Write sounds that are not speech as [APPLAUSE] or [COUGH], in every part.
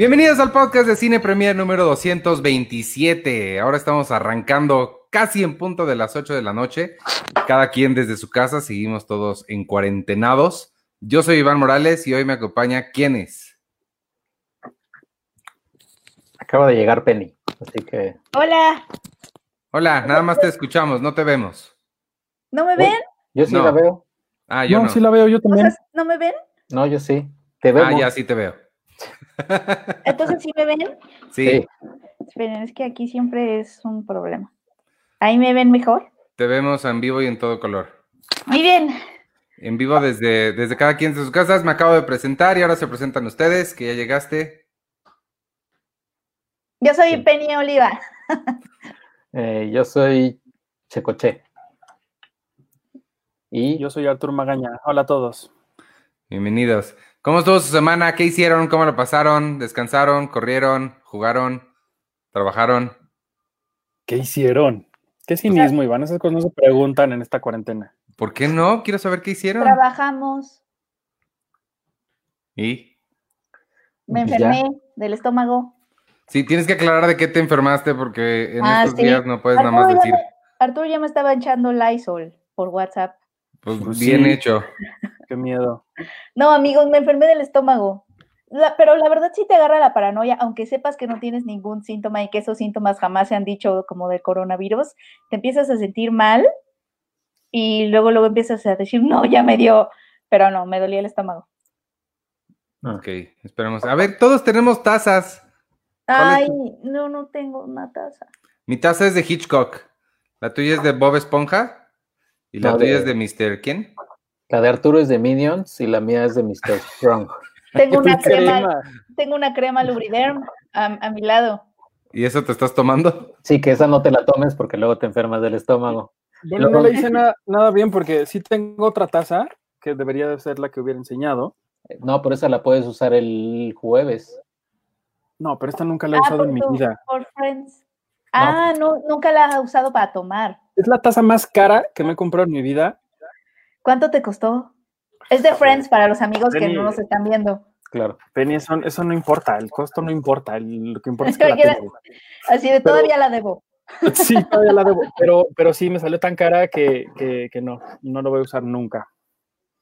Bienvenidos al podcast de Cine Premier número 227. Ahora estamos arrancando casi en punto de las 8 de la noche. Cada quien desde su casa, seguimos todos en cuarentenados. Yo soy Iván Morales y hoy me acompaña ¿quién es? Acaba de llegar Penny, así que. Hola, Hola, nada más te escuchamos, no te vemos. ¿no me ven? Yo sí No. la veo. Ah, yo no, no. sí la veo yo también. ¿no me ven? No, yo sí. Te veo. Ah, ya sí te veo. [LAUGHS] Entonces, ¿sí me ven? Sí. Esperen, es que aquí siempre es un problema. ¿Ahí me ven mejor? te vemos en vivo y en todo color. Muy bien. En vivo desde, desde cada quien de sus casas. Me acabo de presentar y ahora se presentan ustedes, que ya llegaste. Yo soy Sí. Penny Oliva. Eh, yo soy Checoche. Y Yo soy Artur Magaña. Hola a todos. Bienvenidos. ¿Cómo estuvo su semana? ¿Qué hicieron? ¿Cómo lo pasaron? ¿Descansaron? ¿Corrieron? ¿Jugaron? ¿Trabajaron? ¿Qué hicieron? Qué cinismo, Iván. Esas cosas no se preguntan en esta cuarentena. ¿Por qué no? Quiero saber qué hicieron. Trabajamos. ¿Y? Me Ya. enfermé del estómago. Sí, tienes que aclarar de qué te enfermaste porque en Ah, estos sí. días no puedes nada más ya decir, me- Arturo ya me estaba echando Lysol por WhatsApp. pues Pues bien sí. hecho. [LAUGHS] Qué miedo. No, amigos, me enfermé del estómago. La- pero la verdad sí te agarra la paranoia, aunque sepas que no tienes ningún síntoma y que esos síntomas jamás se han dicho como del coronavirus, te empiezas a sentir mal y luego luego empiezas a decir, no, ya me dio, pero no, me dolía el estómago. Ok, esperemos. A ver, todos tenemos tazas. ¿Cuál es Ay, no, no tengo una taza. Mi taza es de Hitchcock. La tuya es de Bob Esponja. Y la No, tuya de- es de Mr. ¿Quién? La de Arturo es de Minions y la mía es de Mr. Strong. [LAUGHS] Tengo una crema, crema. tengo una crema Lubriderm a, a mi lado. ¿Y eso te estás tomando? Sí, que esa no te la tomes porque luego te enfermas del estómago. Bueno, no le hice nada, nada bien porque sí tengo otra taza que debería de ser la que hubiera enseñado. No, por esa la puedes usar el jueves. No, pero esta nunca la he Ah, usado en mi vida. por Friends. Ah, no, nunca la has usado para tomar. Es la taza más cara que me he comprado en mi vida. ¿Cuánto te costó? Es de Friends para los amigos que no nos están viendo. Claro. Penny, eso, eso no importa, el costo no importa, el- lo que importa es que [LAUGHS] la tengo. Así de Pero- todavía la debo. [LAUGHS] Sí, todavía la debo, pero, [LAUGHS] pero sí me salió tan cara que, que, que no, no lo voy a usar nunca.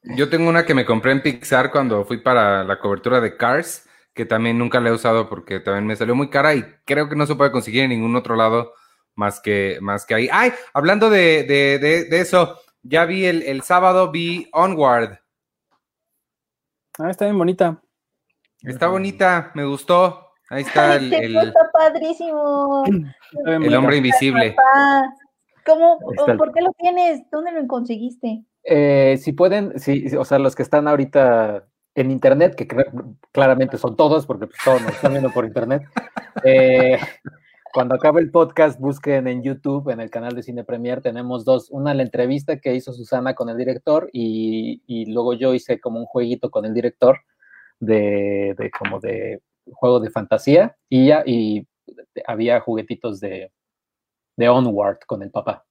Yo tengo una que me compré en Pixar cuando fui para la cobertura de Cars, que también nunca la he usado porque también me salió muy cara y creo que no se puede conseguir en ningún otro lado más que, más que ahí. ¡Ay! Hablando de, de, de, de eso, ya vi el, el sábado, vi Onward. Ah, está bien bonita. Está bonita, me gustó. Ahí está Ay, el, el- está padrísimo. El hombre invisible. ¿Cómo? ¿Por qué lo tienes? ¿Dónde lo conseguiste? Eh, si pueden, sí, sí, o sea, los que están ahorita en internet, que claramente son todos, porque pues, todos nos están viendo por internet. [LAUGHS] eh, cuando acabe el podcast, busquen en YouTube, en el canal de Cine Premier, tenemos dos, una la entrevista que hizo Susana con el director y, y luego yo hice como un jueguito con el director de, de como de juego de fantasía y ya, y había juguetitos de, de Onward con el papá.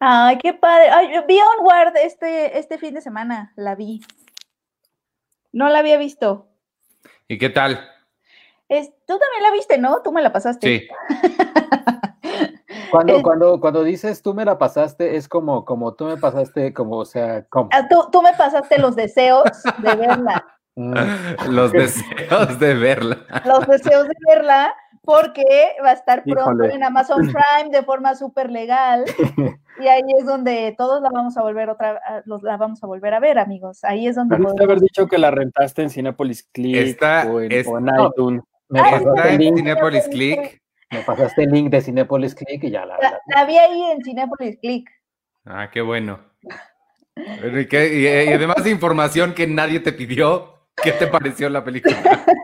Ay, qué padre. Ay, yo vi Onward este, este fin de semana. La vi. No la había visto. ¿Y qué tal? Es, tú también la viste, ¿no? Tú me la pasaste. Sí. [LAUGHS] Cuando, cuando, cuando dices tú me la pasaste, es como, como tú me pasaste, como, o sea, como. Ah, tú, tú me pasaste los deseos de verla. mm, Los deseos de verla. Los deseos de verla porque va a estar pronto Híjole. en Amazon Prime de forma súper legal. [LAUGHS] Y ahí es donde todos la vamos a volver otra, a- los, la vamos a volver a ver, amigos. Ahí es donde podemos- haber dicho que la rentaste en Cinepolis Click Está- o en, es- o en no. iTunes. Me, pasaste el link, Cinepolis Click. me pasaste el link de Cinepolis Click y ya la, la, la- vi ahí en Cinepolis Click. Ah, qué bueno. [LAUGHS] Pero, ¿y qué? Y, y además de información que nadie te pidió, ¿qué te pareció la película? [LAUGHS]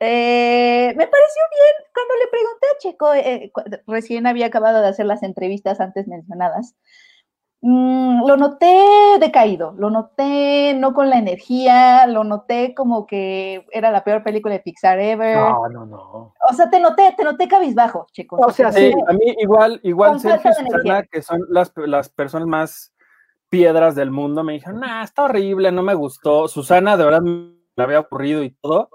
Eh, me pareció bien cuando le pregunté a Checo, eh, recién había acabado de hacer las entrevistas antes mencionadas. Mm, lo noté decaído, lo noté no con la energía, lo noté como que era la peor película de Pixar ever. No, no, no. O sea, te noté, te noté cabizbajo, Checo. O sea, Sí, sí. a mí igual, igual Sergio Susana, que son las, las personas más piedras del mundo, me dijeron, nah, está horrible, no me gustó. Susana, de verdad, me había ocurrido y todo.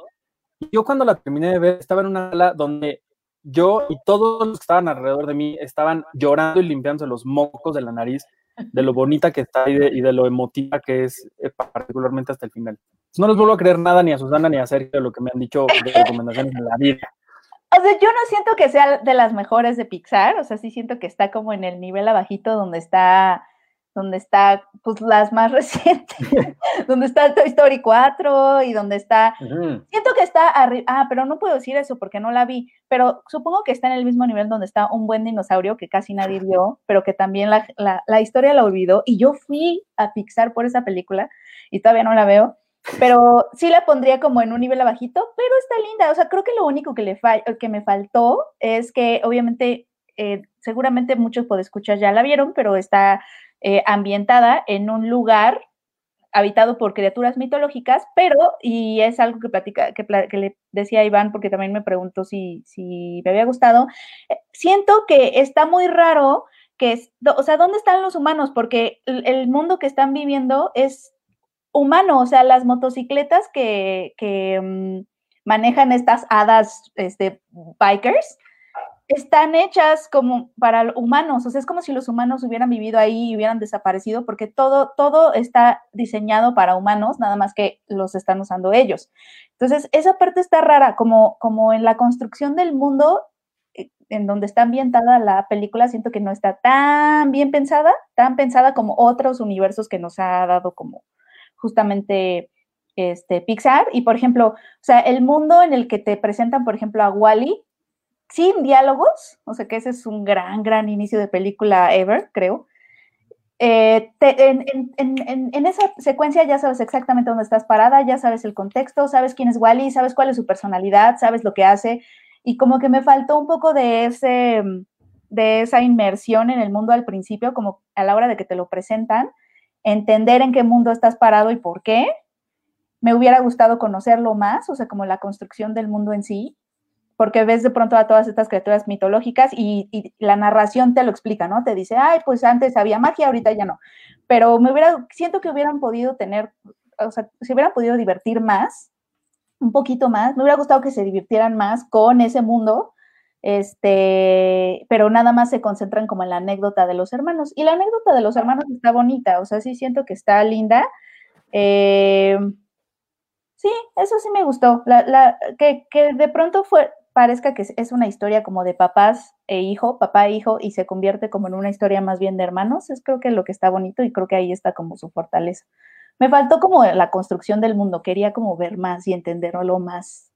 Yo cuando la terminé de ver, estaba en una sala donde yo y todos los que estaban alrededor de mí estaban llorando y limpiándose los mocos de la nariz de lo bonita que está y de, lo emotiva que es, eh, particularmente hasta el final. No les vuelvo a creer nada ni a Susana ni a Sergio de lo que me han dicho de recomendaciones en la vida. O sea, yo no siento que sea de las mejores de Pixar, o sea, sí siento que está como en el nivel abajito donde está donde está pues las más [LAUGHS] recientes, donde está Toy Story 4 y donde está, siento que está arriba, ah, pero no puedo decir eso porque no la vi, pero supongo que está en el mismo nivel donde está un buen dinosaurio que casi nadie vio, pero que también la, la historia la olvidó y yo fui a Pixar por esa película y todavía no la veo, pero [LAUGHS] sí la pondría como en un nivel abajito, pero está linda, o sea, creo que lo único que, le que me faltó es que obviamente... Eh, seguramente muchos podescuchas ya la vieron, pero está eh, ambientada en un lugar habitado por criaturas mitológicas, pero, y es algo que, platica, que, le decía a Iván, porque también me preguntó si, si me había gustado, eh, siento que está muy raro que, o sea, ¿dónde están los humanos? Porque el, mundo que están viviendo es humano, o sea, las motocicletas que, que mm, manejan estas hadas este, bikers, están hechas como para humanos, o sea, es como si los humanos hubieran vivido ahí y hubieran desaparecido, porque todo, todo está diseñado para humanos, nada más que los están usando ellos. Entonces, esa parte está rara, como, como en la construcción del mundo eh, en donde está ambientada la película, siento que no está tan bien pensada, tan pensada como otros universos que nos ha dado como justamente este Pixar. Y por ejemplo, o sea, el mundo en el que te presentan, por ejemplo, a Wally, sin diálogos, o sea que ese es un gran, gran inicio de película ever, creo. Eh, en, esa secuencia ya sabes exactamente dónde estás parada, ya sabes el contexto, sabes quién es Wally, sabes cuál es su personalidad, sabes lo que hace, y como que me faltó un poco de ese de esa inmersión en el mundo al principio, como a la hora de que te lo presentan, entender en qué mundo estás parado y por qué. Me hubiera gustado conocerlo más, o sea, como la construcción del mundo en sí, porque ves de pronto a todas estas criaturas mitológicas y, la narración te lo explica, ¿no? Te dice, ay, pues antes había magia, ahorita ya no. Pero me hubiera, siento que hubieran podido tener, o sea, se hubieran podido divertir más, un poquito más. Me hubiera gustado que se divirtieran más con ese mundo, este, pero nada más se concentran como en la anécdota de los hermanos. Y la anécdota de los hermanos está bonita, o sea, sí siento que está linda. Eh, sí, eso sí me gustó. La, que, que, de pronto fue, parezca que es una historia como de papás e hijo, papá e hijo, y se convierte como en una historia más bien de hermanos, es creo que lo que está bonito y creo que ahí está como su fortaleza. Me faltó como la construcción del mundo, quería como ver más y entenderlo más.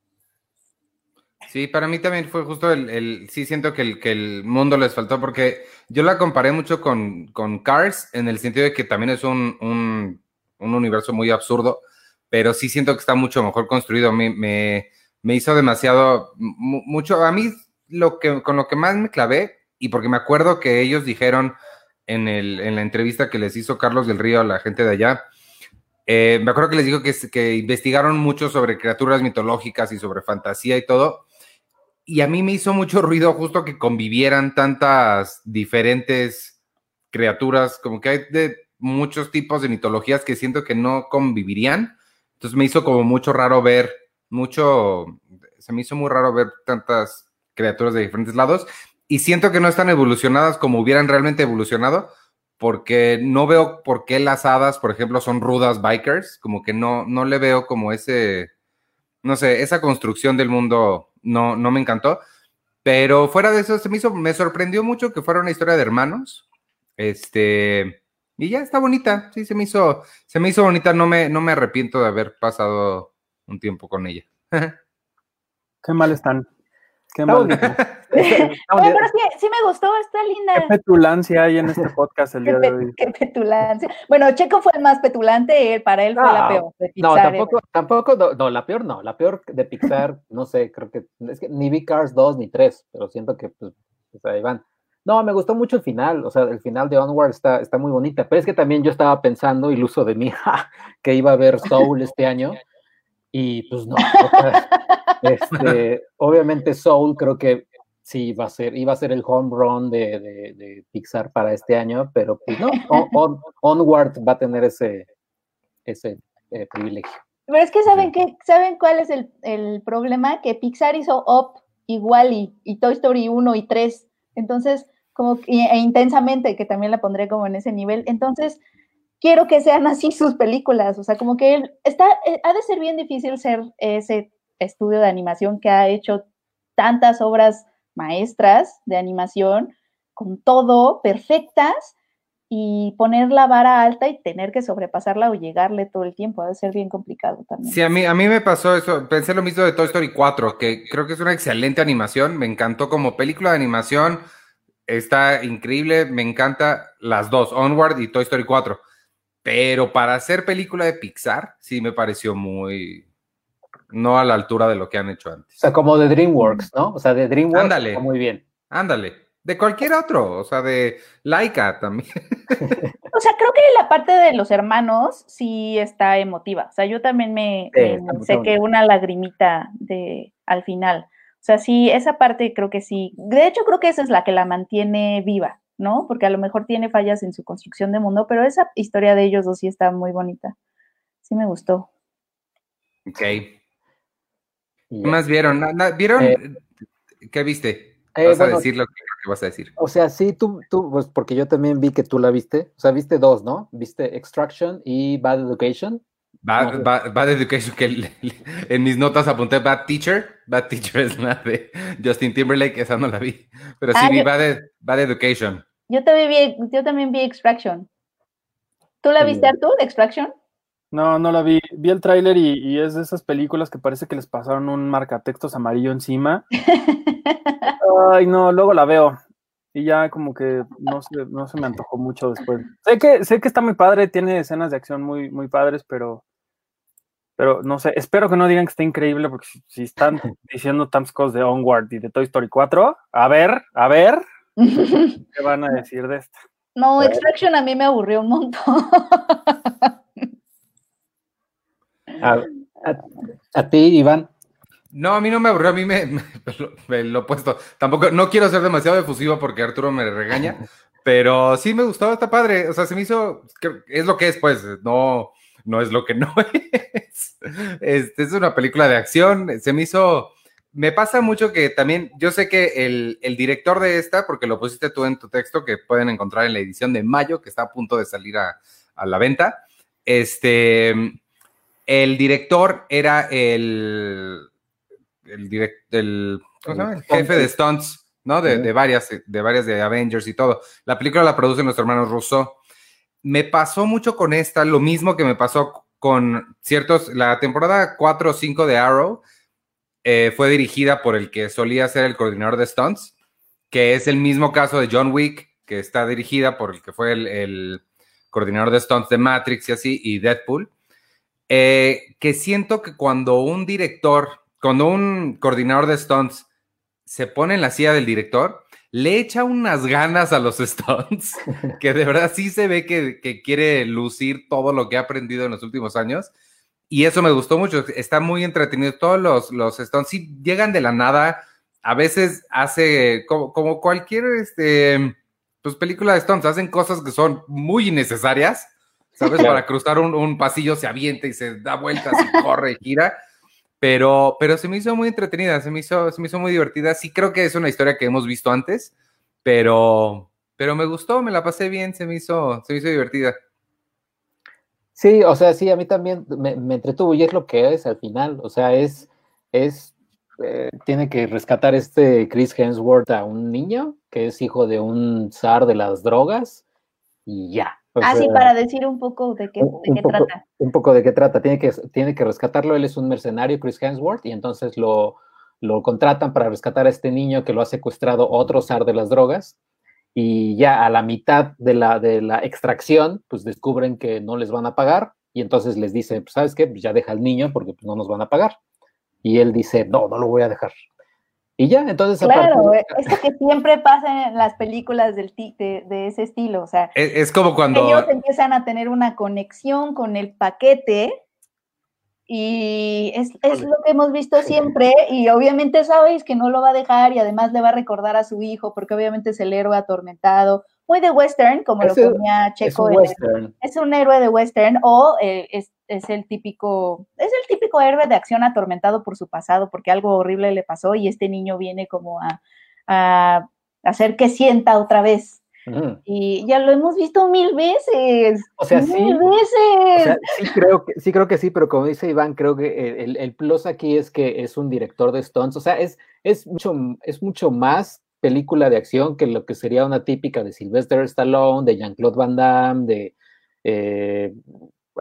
Sí, para mí también fue justo el, sí siento que el, que el mundo les faltó porque yo la comparé mucho con, con Cars en el sentido de que también es un, un, un universo muy absurdo, pero sí siento que está mucho mejor construido. Me, me hizo demasiado, mucho, a mí lo que, con lo que más me clavé, y porque me acuerdo que ellos dijeron en, el, en la entrevista que les hizo Carlos del Río a la gente de allá, eh, me acuerdo que les dijo que, que investigaron mucho sobre criaturas mitológicas y sobre fantasía y todo, y a mí me hizo mucho ruido justo que convivieran tantas diferentes criaturas, como que hay de muchos tipos de mitologías que siento que no convivirían. Entonces me hizo como mucho raro ver mucho, se me hizo muy raro ver tantas criaturas de diferentes lados y siento que no están evolucionadas como hubieran realmente evolucionado porque no veo por qué las hadas, por ejemplo, son rudas bikers, como que no, no le veo como ese, no sé, esa construcción del mundo no, no me encantó. Pero fuera de eso, se me hizo, me sorprendió mucho que fuera una historia de hermanos. Este, y ya está bonita, sí, se me hizo, se me hizo bonita, no me, no me arrepiento de haber pasado un tiempo con ella. Qué mal están. Qué mal. [LAUGHS] pero sí, me gustó, está linda. Qué petulancia hay en este podcast el día de hoy. Qué petulancia. Bueno, Checo fue el más petulante, para él fue la peor. no, tampoco, tampoco, no, la peor no, la peor de Pixar, [LAUGHS] no sé, creo que, es que ni vi Cars 2 ni 3, pero siento que, pues, ahí van. No, me gustó mucho el final, o sea, el final de Onward está, está muy bonita, pero es que también yo estaba pensando, iluso de mí, [LAUGHS] que iba a ver Soul este año, y pues no, [LAUGHS] este, obviamente Soul creo que sí va a ser, iba a ser el home run de, Pixar para este año, pero pues no, [LAUGHS] Onward va a tener ese, ese eh, privilegio. Pero es que saben que, ¿saben cuál es el, el, problema? Que Pixar hizo Up igual y, y, Toy Story 1 y 3. Entonces, como e intensamente, que también la pondré como en ese nivel. Entonces, quiero que sean así sus películas. O sea, como que está, eh, ha de ser bien difícil ser ese estudio de animación que ha hecho tantas obras maestras de animación, con todo, perfectas, y poner la vara alta y tener que sobrepasarla o llegarle todo el tiempo. Ha de ser bien complicado también. Sí, a mí, a mí me pasó eso. Pensé lo mismo de Toy Story 4, que creo que es una excelente animación. Me encantó como película de animación. Está increíble. Me encanta las dos, Onward y Toy Story 4. Pero para hacer película de Pixar, sí me pareció muy. No a la altura de lo que han hecho antes. O sea, como de DreamWorks, ¿no? O sea, de DreamWorks. Ándale. Muy bien. Ándale. De cualquier otro, o sea, de Laika también. [LAUGHS] o sea, creo que la parte de los hermanos sí está emotiva. O sea, yo también me, sé que una lagrimita de al final. O sea, sí, esa parte creo que sí. De hecho, creo que esa es la que la mantiene viva. ¿No? Porque a lo mejor tiene fallas en su construcción de mundo, pero esa historia de ellos dos sí está muy bonita. Sí me gustó. Ok. ¿Qué más vieron? ¿Vieron? Eh, ¿Qué viste? Eh, vas a decir lo que, vas a decir. O sea, sí, tú, tú, pues porque yo también vi que tú la viste. O sea, viste dos, ¿no? Viste Extraction y Bad Education. Bad, Education, que en mis notas apunté Bad Teacher. Bad Teacher [LAUGHS] es la de Justin Timberlake, esa no la vi. Pero sí ah, vi Bad, Education. Yo también vi, yo también vi Extraction. ¿Tú la viste, Artur, Extraction? No, no la vi. Vi el tráiler y, es de esas películas que parece que les pasaron un marcatextos amarillo encima. [LAUGHS] Ay, no, luego la veo. Y ya como que no se, no se me antojó mucho después. Sé que, sé que está muy padre, tiene escenas de acción muy, muy padres, pero pero no sé, espero que no digan que está increíble, porque si, están [LAUGHS] diciendo tantas cosas de Onward y de Toy Story 4, a ver, a ver, [LAUGHS] ¿qué van a decir de esta? No, Extraction a mí me aburrió un montón. [LAUGHS] A, ti, Iván. No, a mí no me aburrió, a mí me, me, lo opuesto. Tampoco, no quiero ser demasiado efusivo porque Arturo me regaña, [LAUGHS] pero sí me gustó, está padre. O sea, se me hizo, es lo que es, pues, no, no es lo que no es. Este, es una película de acción. Se me hizo. Me pasa mucho que también, yo sé que el, director de esta, porque lo pusiste tú en tu texto, que pueden encontrar en la edición de mayo, que está a punto de salir a, la venta. Este, el director era el, el, el, jefe de stunts, ¿no? De, de, varias, de varias de Avengers y todo. La película la produce nuestro hermano Russo me pasó mucho con esta, lo mismo que me pasó con ciertos, la temporada 4 o 5 de Arrow eh, fue dirigida por el que solía ser el coordinador de stunts, que es el mismo caso de John Wick, que está dirigida por el que fue el, coordinador de stunts de Matrix y así, y Deadpool, eh, que siento que cuando un director, cuando un coordinador de stunts se pone en la silla del director, le echa unas ganas a los [LAUGHS] Stones, que de verdad sí se ve que, quiere lucir todo lo que ha aprendido en los últimos años. Y eso me gustó mucho, está muy entretenido. Todos los, los Stones sí llegan de la nada, a veces hace como, como cualquier este, pues, película de Stones, hacen cosas que son muy innecesarias, ¿sabes? Para cruzar un, un pasillo se avienta y se da vueltas y [LAUGHS] corre y gira pero, pero se me hizo muy entretenida, se me hizo, se me hizo muy divertida. Sí creo que es una historia que hemos visto antes, pero, pero me gustó, me la pasé bien, se me hizo, se me hizo divertida. Sí, o sea, sí, a mí también me, entretuvo y es lo que es al final, o sea, es, es, eh, tiene que rescatar este Chris Hemsworth a un niño que es hijo de un zar de las drogas y ya, ah, sí, para decir un poco de qué, trata. Un poco de qué trata. Tiene que, tiene que rescatarlo. Él es un mercenario, Chris Hemsworth, y entonces lo, lo contratan para rescatar a este niño que lo ha secuestrado otro zar de las drogas. Y ya a la mitad de la, de la extracción, pues descubren que no les van a pagar. Y entonces les dice, pues, ¿sabes qué? Pues ya deja al niño porque pues, no nos van a pagar. Y él dice, no, no lo voy a dejar. Y ya, entonces... Claro, eh, esto que siempre pasa en las películas del de, de ese estilo, o sea... Es, como cuando... Ellos empiezan a tener una conexión con el paquete y es, es, lo que hemos visto siempre y obviamente sabéis que no lo va a dejar y además le va a recordar a su hijo porque obviamente es el héroe atormentado, muy de western, como lo ponía Checo. Es un, es un héroe de western o eh, es es el típico, es el típico héroe de acción atormentado por su pasado, porque algo horrible le pasó y este niño viene como a, a hacer que sienta otra vez. Y ya lo hemos visto mil veces. O sea, mil sí. veces. O sea, sí creo, que, sí creo que sí, pero como dice Iván, creo que el, el plus aquí es que es un director de Stones. O sea, es, es, mucho, es mucho más película de acción que lo que sería una típica de Sylvester Stallone, de Jean-Claude Van Damme, de eh,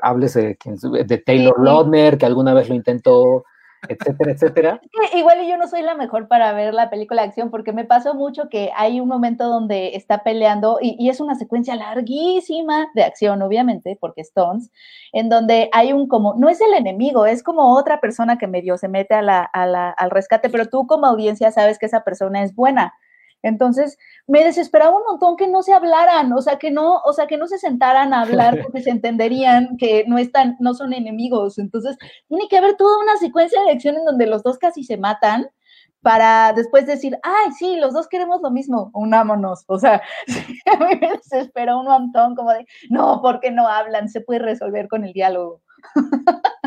háblese de Taylor Sí. Lautner, que alguna vez lo intentó, etcétera, etcétera. Es que igual yo no soy la mejor para ver la película de acción porque me pasó mucho que hay un momento donde está peleando y, es una secuencia larguísima de acción, obviamente, porque Stones, en donde hay un como, no es el enemigo, es como otra persona que medio se mete a la, a la- al rescate, pero tú como audiencia sabes que esa persona es buena. Entonces me desesperaba un montón que no se hablaran, o sea que no, o sea que no se sentaran a hablar [LAUGHS] porque se entenderían que no están, no son enemigos. Entonces tiene que haber toda una secuencia de acción en donde los dos casi se matan para después decir, ay, sí, los dos queremos lo mismo, unámonos. O sea, [LAUGHS] a mí me desesperó un montón como de, no, porque no hablan? Se puede resolver con el diálogo. [LAUGHS]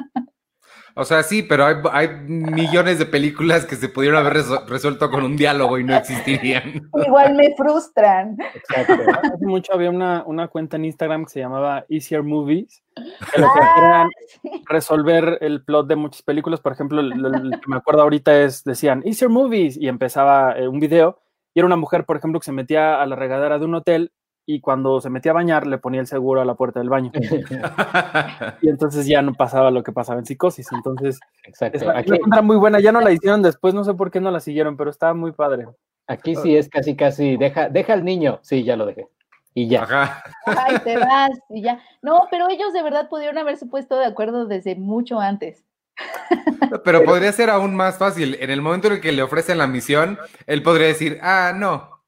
O sea, sí, pero hay, hay millones de películas que se pudieron haber resu- resuelto con un diálogo y no existirían. [LAUGHS] Igual me frustran. Exacto. Hace mucho había una, una cuenta en Instagram que se llamaba Easier Movies, que lo que Ah, hacían resolver el plot de muchas películas. Por ejemplo, el, el que me acuerdo ahorita es, decían Easier Movies y empezaba eh, un video y era una mujer, por ejemplo, que se metía a la regadera de un hotel y cuando se metía a bañar le ponía el seguro a la puerta del baño. [LAUGHS] Y entonces ya no pasaba lo que pasaba en psicosis. Entonces, Exacto. esa Aquí, era muy buena. Ya no la hicieron después, no sé por qué no la siguieron, pero estaba muy padre. aquí sí es casi, casi, deja, deja al niño. Sí, ya lo dejé. Y ya. Ajá. Ay, te vas y ya. No, pero ellos de verdad pudieron haberse puesto de acuerdo desde mucho antes. [LAUGHS] Pero podría ser aún más fácil. En el momento en el que le ofrecen la misión, él podría decir, ah, no.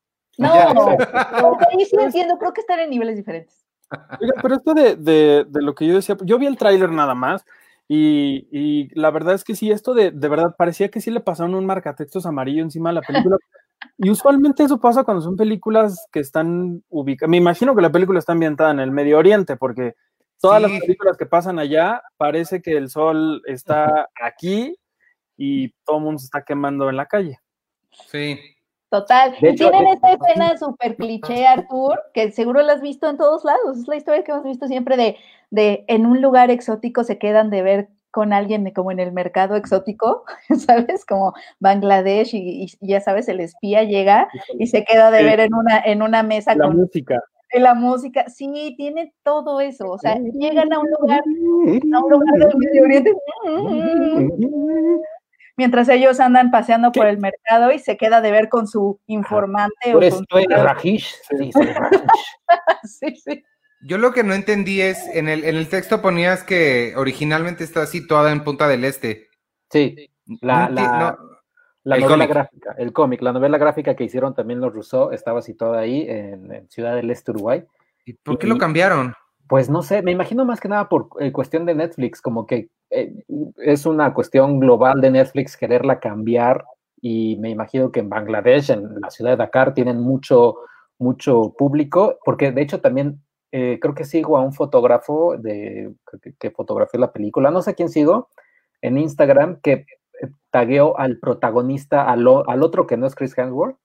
No, no, [LAUGHS] ahí sí entiendo, creo que están en niveles diferentes. Oiga, pero esto de, de- de lo que yo decía, yo vi el tráiler nada más y, y la verdad es que sí, esto de, de verdad parecía que sí le pasaron un marcatextos amarillo encima de la película. Y usualmente eso pasa cuando son películas que están ubicadas. Me imagino que la película está ambientada en el Medio Oriente, porque todas Sí. las películas que pasan allá parece que el sol está aquí y todo el mundo se está quemando en la calle. Sí. Total. De y hecho, tienen de- esta escena súper cliché, Artur, que seguro la has visto en todos lados. Es la historia que hemos visto siempre de, de en un lugar exótico se quedan de ver con alguien de- como en el mercado exótico, [LAUGHS] ¿sabes? Como Bangladesh y, y ya sabes, el espía llega y se queda de Sí. ver en una, en una mesa La con música. la música. Sí, tiene todo eso. O sea, llegan a un lugar, a un lugar del Medio Oriente. Mientras ellos andan paseando por el mercado y se queda de ver con su informante. O con Rajish. [LAUGHS] Sí, soy Rajish. [LAUGHS] Sí, sí. Yo lo que no entendí es, en el, en el texto ponías que originalmente está situada en Punta del Este. Sí, la, No la, no. la el novela cómic. gráfica, el cómic, la novela gráfica que hicieron también los Rousseau estaba situada ahí en, en Ciudad del Este, Uruguay. ¿Y por qué lo cambiaron? Pues no sé, me imagino más que nada por eh, cuestión de Netflix, como que eh, es una cuestión global de Netflix quererla cambiar y me imagino que en Bangladesh, en la ciudad de Dakar, tienen mucho, mucho público, porque de hecho también eh, creo que sigo a un fotógrafo de, que, que fotografió la película, no sé quién sigo, en Instagram, que eh, tagueó al protagonista, al, al otro que no es Chris Hemsworth,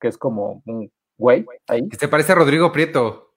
que es como un güey ahí, Que se parece a Rodrigo Prieto.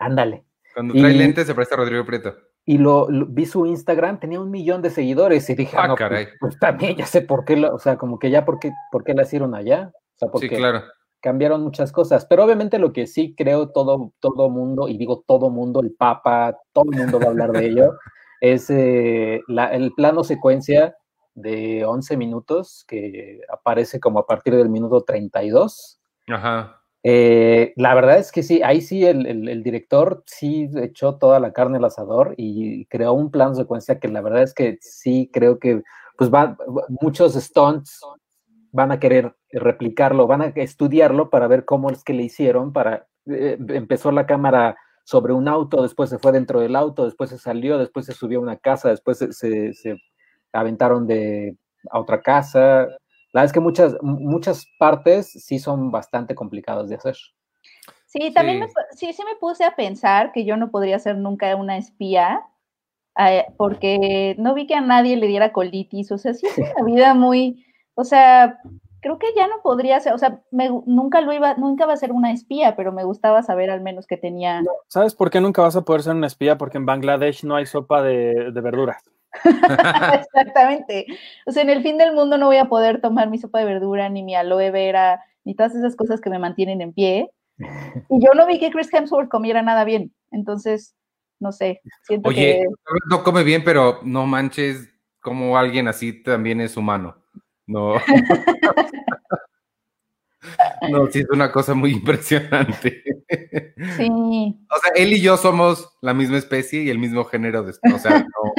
ándale. Cuando trae Y- lentes se parece a Rodrigo Prieto. y lo, lo- vi su Instagram, tenía un millón de seguidores y dije, Ah, no, pues- caray. pues, también ya sé por qué, lo- o sea, como que ya por qué, por qué la hicieron allá, o sea, porque Sí, claro. cambiaron muchas cosas, pero obviamente lo que sí creo todo, todo mundo, y digo todo mundo, el Papa, todo el mundo va a hablar de ello, [LAUGHS] es eh, la- el plano secuencia de 11 minutos que aparece como a partir del minuto 32. Ajá. Eh, la verdad es que sí, ahí sí el, director sí echó toda la carne al asador y creó un plano secuencia que la verdad es que sí creo que pues va, muchos stunts van a querer replicarlo, van a estudiarlo para ver cómo es que le hicieron, para eh, empezó la cámara sobre un auto, después se fue dentro del auto, después se salió, después se subió a una casa, después se, se- se aventaron de a otra casa. La verdad es que muchas, muchas partes sí son bastante complicadas de hacer. Sí, también Sí. Me, sí, sí me puse a pensar que yo no podría ser nunca una espía eh, porque no vi que a nadie le diera colitis, o sea, sí es [LAUGHS] una vida muy, o sea, creo que ya no podría ser, o sea, me, nunca lo iba, nunca va a ser una espía, pero me gustaba saber al menos que tenía. ¿Sabes por qué nunca vas a poder ser una espía? Porque en Bangladesh no hay sopa de, de verduras. [LAUGHS] Exactamente. O sea, en el fin del mundo no voy a poder tomar mi sopa de verdura, ni mi aloe vera, ni todas esas cosas que me mantienen en pie. [LAUGHS] Y yo no vi que Chris Hemsworth comiera nada bien. Entonces, no sé. Siento Oye, no come bien, pero no manches como alguien así también es humano. No. [LAUGHS] [LAUGHS] no, sí es una cosa muy impresionante. Sí. O sea, él y yo somos la misma especie y el mismo género de. O sea, no.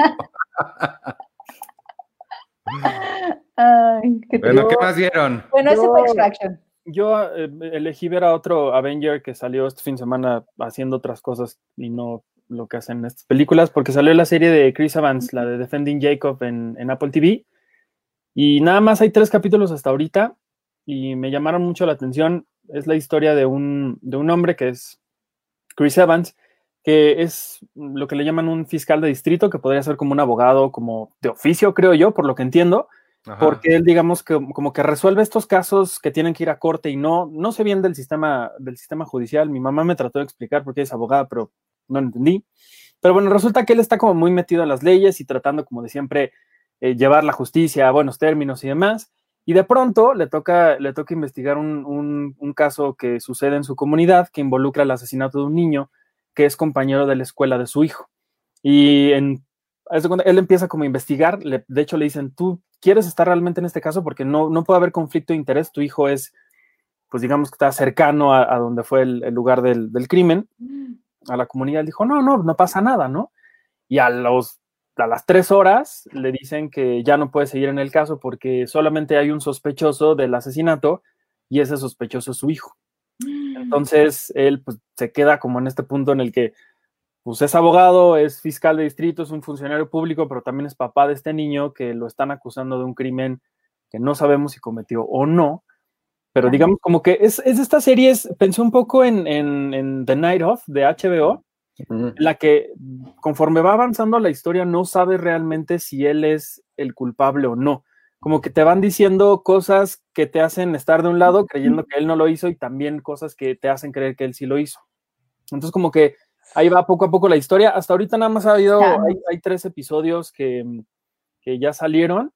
Ay, qué bueno, ¿qué más vieron? Bueno, ese fue Extraction. Yo eh, elegí ver a otro Avenger que salió este fin de semana haciendo otras cosas y no lo que hacen en estas películas, porque salió la serie de Chris Evans, la de Defending Jacob en, en Apple TV. Y nada más hay tres capítulos hasta ahorita y me llamaron mucho la atención. Es la historia de un, de un hombre que es Chris Evans, que es lo que le llaman un fiscal de distrito, que podría ser como un abogado, como de oficio, creo yo, por lo que entiendo, Ajá. porque él, digamos, que como que resuelve estos casos que tienen que ir a corte y no, no sé bien del sistema, del sistema judicial. Mi mamá me trató de explicar porque es abogada, pero no lo entendí. Pero bueno, resulta que él está como muy metido en las leyes y tratando como de siempre eh, llevar la justicia a buenos términos y demás. Y de pronto le toca, le toca investigar un, un, un caso que sucede en su comunidad que involucra el asesinato de un niño que es compañero de la escuela de su hijo. Y en, él empieza como a investigar, le, de hecho le dicen, tú quieres estar realmente en este caso porque no, no puede haber conflicto de interés, tu hijo es, pues digamos que está cercano a, a donde fue el, el lugar del, del, crimen, a la comunidad, dijo, no, no, no pasa nada, ¿no? Y a, los, a las tres horas le dicen que ya no puede seguir en el caso porque solamente hay un sospechoso del asesinato y ese sospechoso es su hijo. Entonces él pues, se queda como en este punto en el que pues, es abogado, es fiscal de distrito, es un funcionario público, pero también es papá de este niño que lo están acusando de un crimen que no sabemos si cometió o no. Pero digamos, como que es, es esta serie, es, pensé un poco en, en, en, The Night Of de HBO, la que conforme va avanzando la historia no sabes realmente si él es el culpable o no como que te van diciendo cosas que te hacen estar de un lado creyendo que él no lo hizo y también cosas que te hacen creer que él sí lo hizo. Entonces como que ahí va poco a poco la historia. Hasta ahorita nada más ha habido, hay, hay, tres episodios que, que, ya salieron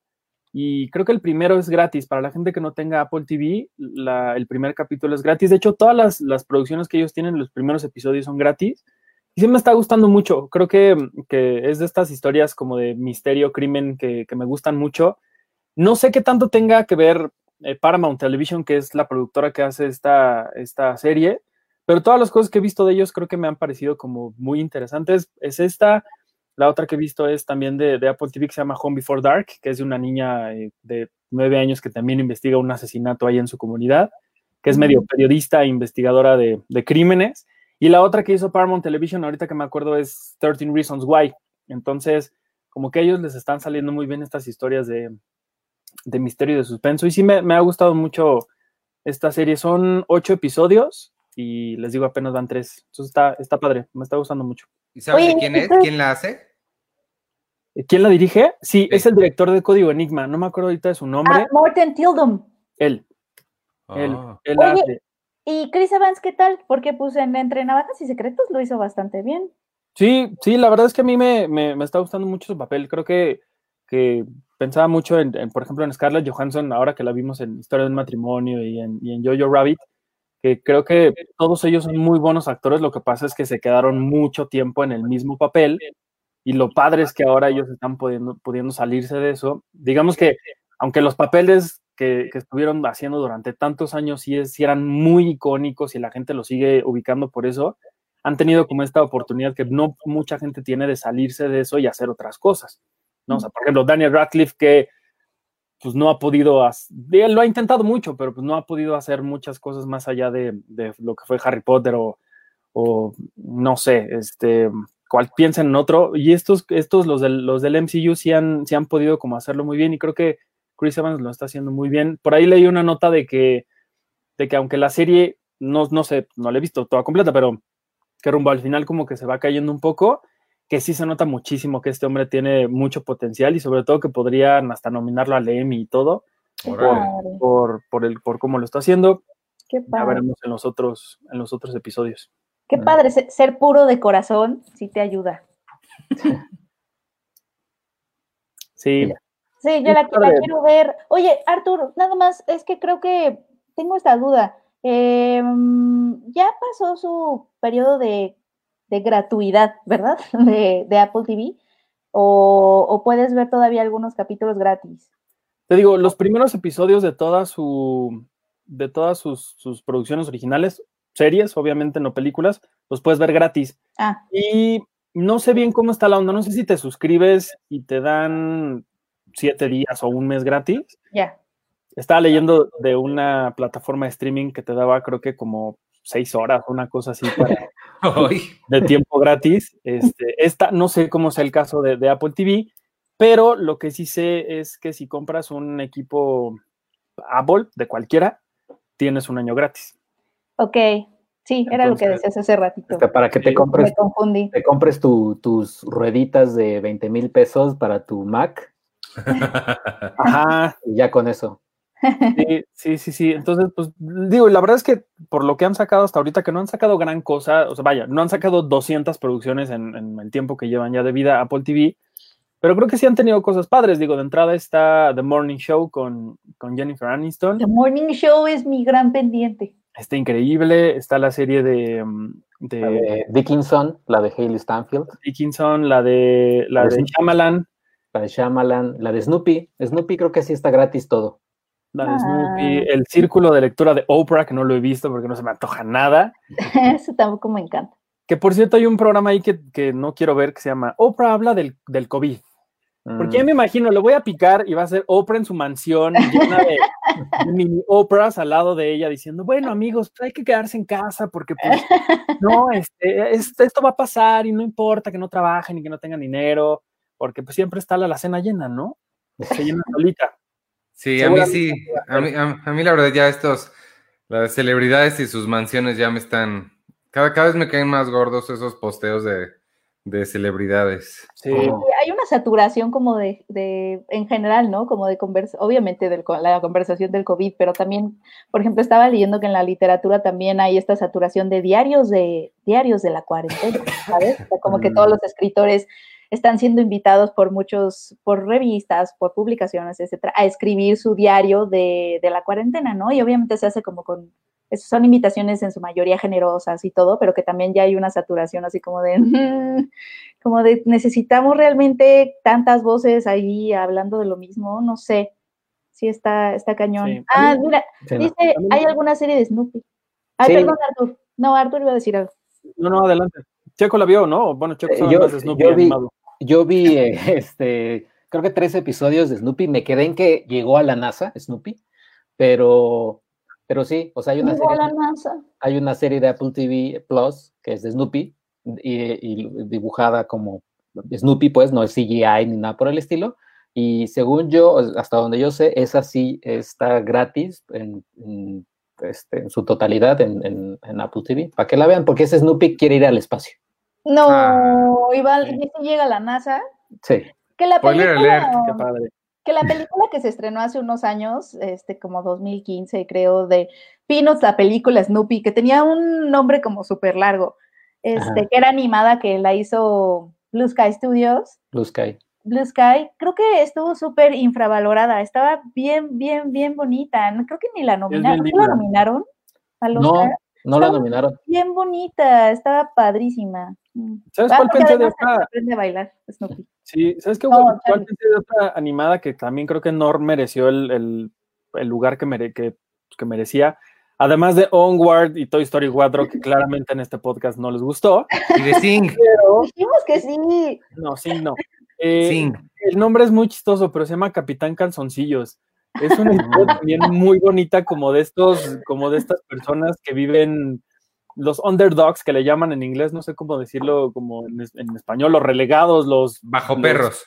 y creo que el primero es gratis. Para la gente que no tenga Apple TV, la, el primer capítulo es gratis. De hecho, todas las, las, producciones que ellos tienen, los primeros episodios son gratis. Y sí me está gustando mucho. Creo que, que es de estas historias como de misterio, crimen que, que me gustan mucho no sé qué tanto tenga que ver eh, Paramount Television, que es la productora que hace esta, esta serie, pero todas las cosas que he visto de ellos creo que me han parecido como muy interesantes. Es esta, la otra que he visto es también de, de Apple TV que se llama Home Before Dark, que es de una niña eh, de nueve años que también investiga un asesinato ahí en su comunidad, que es medio periodista e investigadora de, de crímenes. Y la otra que hizo Paramount Television, ahorita que me acuerdo, es 13 Reasons Why. Entonces, como que a ellos les están saliendo muy bien estas historias de, de misterio y de suspenso. Y sí me, me, ha gustado mucho esta serie. Son ocho episodios y les digo, apenas van tres. Entonces está, está padre, me está gustando mucho. ¿Y sabes de quién es? ¿Quién la hace? ¿Quién la dirige? Sí, sí, es el director de Código Enigma. No me acuerdo ahorita de su nombre. Ah, Morten Tildum. Él. Oh. Él, él Oye, hace. ¿Y Chris Evans qué tal? Porque pues en Entre Navajas y Secretos lo hizo bastante bien. Sí, sí, la verdad es que a mí me, me, me está gustando mucho su papel. Creo que, que pensaba mucho en, en, por ejemplo, en Scarlett Johansson, ahora que la vimos en Historia del Matrimonio y en, y en Jojo Rabbit, que creo que todos ellos son muy buenos actores, lo que pasa es que se quedaron mucho tiempo en el mismo papel y lo padre es que ahora ellos están pudiendo, pudiendo salirse de eso. Digamos que, aunque los papeles que, que estuvieron haciendo durante tantos años sí, sí eran muy icónicos y la gente los sigue ubicando por eso, han tenido como esta oportunidad que no mucha gente tiene de salirse de eso y hacer otras cosas. ¿no? O sea, por ejemplo, Daniel Radcliffe que pues no ha podido, él lo ha intentado mucho, pero pues no ha podido hacer muchas cosas más allá de, de lo que fue Harry Potter o, o, no sé, este, cual piensen en otro. Y estos, estos los, del, los del MCU sí han, sí han podido como hacerlo muy bien y creo que Chris Evans lo está haciendo muy bien. Por ahí leí una nota de que, de que aunque la serie, no, no sé, no la he visto toda completa, pero que rumbo al final como que se va cayendo un poco, que sí se nota muchísimo que este hombre tiene mucho potencial y sobre todo que podrían hasta nominarlo al Emmy y todo por, por, el, por cómo lo está haciendo. qué Ya padre. veremos en los otros, en los otros episodios. Qué padre, se- ser puro de corazón sí te ayuda. Sí, Ya. Sí, yo la, quiero ver. Oye, Artur, nada más, es que creo que tengo esta duda. Em, ya pasó su periodo de, de gratuidad, ¿verdad? [LAUGHS] De, de Apple TV. O, o puedes ver todavía algunos capítulos gratis. Te digo, los primeros episodios de toda su de todas sus, sus producciones originales, series, obviamente no películas, los puedes ver gratis. Ah, Y no sé bien cómo está la onda, no sé si te suscribes y te dan siete días o un mes gratis. ya. Estaba leyendo de una plataforma de streaming que te daba creo que como seis horas, una cosa así para, [LAUGHS] de tiempo gratis. Este, esta, no sé cómo sea el caso de, de Apple TV, pero lo que sí sé es que si compras un equipo Apple de cualquiera, tienes un año gratis. Ok. Sí, era lo que decías hace ratito. Este, para que te Sí, compres, Me confundí. te compres tu- tus rueditas de 20 mil pesos para tu Mac [LAUGHS] Ajá, y ya con eso. sí, sí, sí, sí. Entonces, pues digo, la verdad es que por lo que han sacado hasta ahorita, que no han sacado gran cosa, o sea, vaya, no han sacado 200 producciones en, en el tiempo que llevan ya de vida Apple TV, pero creo que sí han tenido cosas padres. Digo, de entrada está The Morning Show con, con Jennifer Aniston. The Morning Show es mi gran pendiente. Está increíble. Está la serie de, mm, de La de Dickinson, la de Haley Stanfield, Dickinson, la de la de de- Shyamalan, la de Shyamalan, la de Snoopy. Snoopy creo que sí está gratis todo. la de Ah. Snoopy, el círculo de lectura de Oprah, que no lo he visto porque no se me antoja nada. [LAUGHS] Eso tampoco me encanta. Que por cierto, hay un programa ahí que, que no quiero ver que se llama Oprah habla del, del COVID. Porque ya Mm, me imagino, lo voy a picar y va a ser Oprah en su mansión, llena de, de [LAUGHS] mini Oprahs al lado de ella, diciendo, bueno, amigos, pues hay que quedarse en casa porque, pues, [LAUGHS] no, este, es- esto va a pasar y no importa que no trabajen y que no tengan dinero, porque pues siempre está la alacena llena, ¿no? Se llena solita. Sí, a mí sí. A mí, a, a mí la verdad ya estos, las celebridades y sus mansiones ya me están, cada, cada vez me caen más gordos esos posteos de, de celebridades. Sí. Hay una saturación como de, de en general, ¿no? Como de conversa, obviamente de la conversación del COVID, pero también, por ejemplo, estaba leyendo que en la literatura también hay esta saturación de diarios de diarios de la cuarentena, ¿sabes? O sea, como que todos los escritores están siendo invitados por muchos, por revistas, por publicaciones, etcétera, a escribir su diario de, de la cuarentena, ¿no? Y obviamente se hace como con son invitaciones en su mayoría generosas y todo, pero que también ya hay una saturación así como de, [LAUGHS] como de necesitamos realmente tantas voces ahí hablando de lo mismo, no sé, sí está, está cañón. Sí. Ah, mira, sí, dice, hay alguna serie de Snoopy. Ah, Sí. perdón, Artur. No, Artur iba a decir algo. No, no, adelante. Checo la vio, ¿no? Bueno, Checo Eh, yo- más de Snoopy yo vi- animado. Yo vi, eh, [LAUGHS] este, creo que tres episodios de Snoopy. Me quedé en que llegó a la NASA, Snoopy, pero, pero sí, o sea, hay una, Llegó a serie, la NASA. hay una serie de Apple TV Plus que es de Snoopy y, y dibujada como Snoopy, pues no es CGI ni nada por el estilo. Y según yo, hasta donde yo sé, esa sí está gratis en, en, este, en su totalidad en Apple TV. Para que la vean, porque ese Snoopy quiere ir al espacio. No, Ah, Iván, sí. llega a la NASA. Sí. Que la Spoiler película, alert, Qué padre. que la película que se estrenó hace unos años, este, como 2015, creo, de Peanuts, la película Snoopy, que tenía un nombre como súper largo, este, Ajá. que era animada, que la hizo Blue Sky Studios. Blue Sky. Blue Sky, creo que estuvo súper infravalorada, estaba bien, bien, bien bonita. No, creo que ni la nominaron. ¿Sí la nominaron? Al No? No la nominaron. Bien bonita, estaba padrísima. Mm. ¿Sabes cuál pensé de otra? aprende a bailar, Snoopy. Sí, ¿sabes qué? No, ¿Cuál pensé de otra animada que también creo que no mereció el, el- el lugar que, mere- que, que merecía? Además de Onward y Toy Story 4, que claramente en este podcast no les gustó. Y de Sing, Pero, Dijimos que sí. no, sí, no. Eh, Sing. el nombre es muy chistoso, pero se llama Capitán Calzoncillos. Es una historia [LAUGHS] también muy bonita, como de estos, como de estas personas que viven, los underdogs que le llaman en inglés, no sé cómo decirlo como en, en español, los relegados, los bajo los- perros.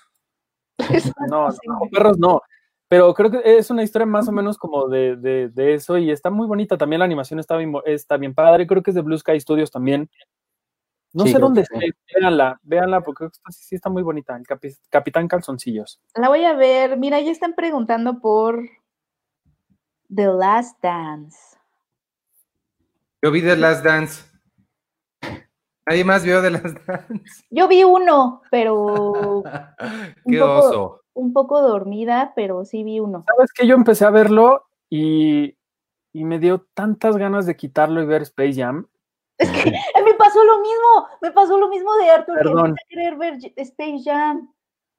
[LAUGHS] No, Sí. no, perros no. Pero creo que es una historia más o menos como de, de- de eso y está muy bonita. También la animación está bien, está bien padre. Creo que es de Blue Sky Studios también. No Sí, sé dónde que sí. esté. Véanla, véanla porque esta sí sí está muy bonita. El capi- Capitán Calzoncillos. La voy a ver. Mira, ya están preguntando por The Last Dance. Yo vi The Last Dance. ¿Nadie más vio The Last Dance? Yo vi uno, pero [LAUGHS] Qué poco- oso. un poco dormida, pero sí vi uno. ¿Sabes que Yo empecé a verlo y, y me dio tantas ganas de quitarlo y ver Space Jam. Es que a mí me pasó lo mismo, me pasó lo mismo de Arthur, que Perdón. a querer ver Space Jam.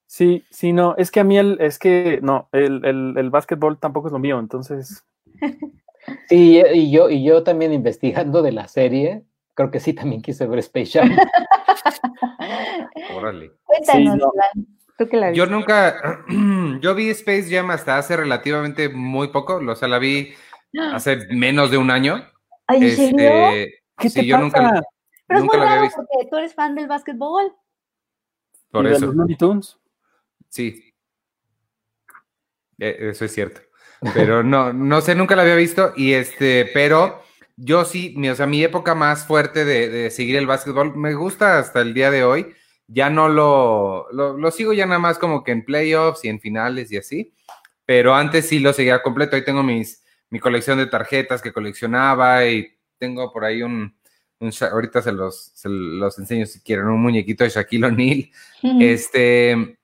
Sí, sí, no, es que a mí el, es que no, el, el, el básquetbol tampoco es lo mío, entonces [LAUGHS] Sí, y yo, y yo también investigando de la serie, creo que sí también quise ver Space Jam. [LAUGHS] Órale. Cuéntanos, no. Iván, tú que la Yo viste. nunca, [CLEARS THROAT] yo vi Space Jam hasta hace relativamente muy poco, o sea, la vi [GASPS] hace menos de un año. Ay, ¿en serio? Este, ¿qué sí, te yo pasa? nunca, Pero es nunca muy la había raro visto. porque tú eres fan del básquetbol. Por ¿Y de eso, los Looney Tunes? sí. Eh, Eso es cierto. [LAUGHS] Pero no, no sé, nunca la había visto. Y este, pero yo sí, mi, o sea, mi época más fuerte de, de seguir el básquetbol me gusta hasta el día de hoy. Ya no lo, lo, lo sigo ya nada más como que en playoffs y en finales y así. Pero antes sí lo seguía completo. Ahí tengo mis, mi colección de tarjetas que coleccionaba y tengo por ahí un, un ahorita se los, se los enseño si quieren, un muñequito de Shaquille O'Neal. Este,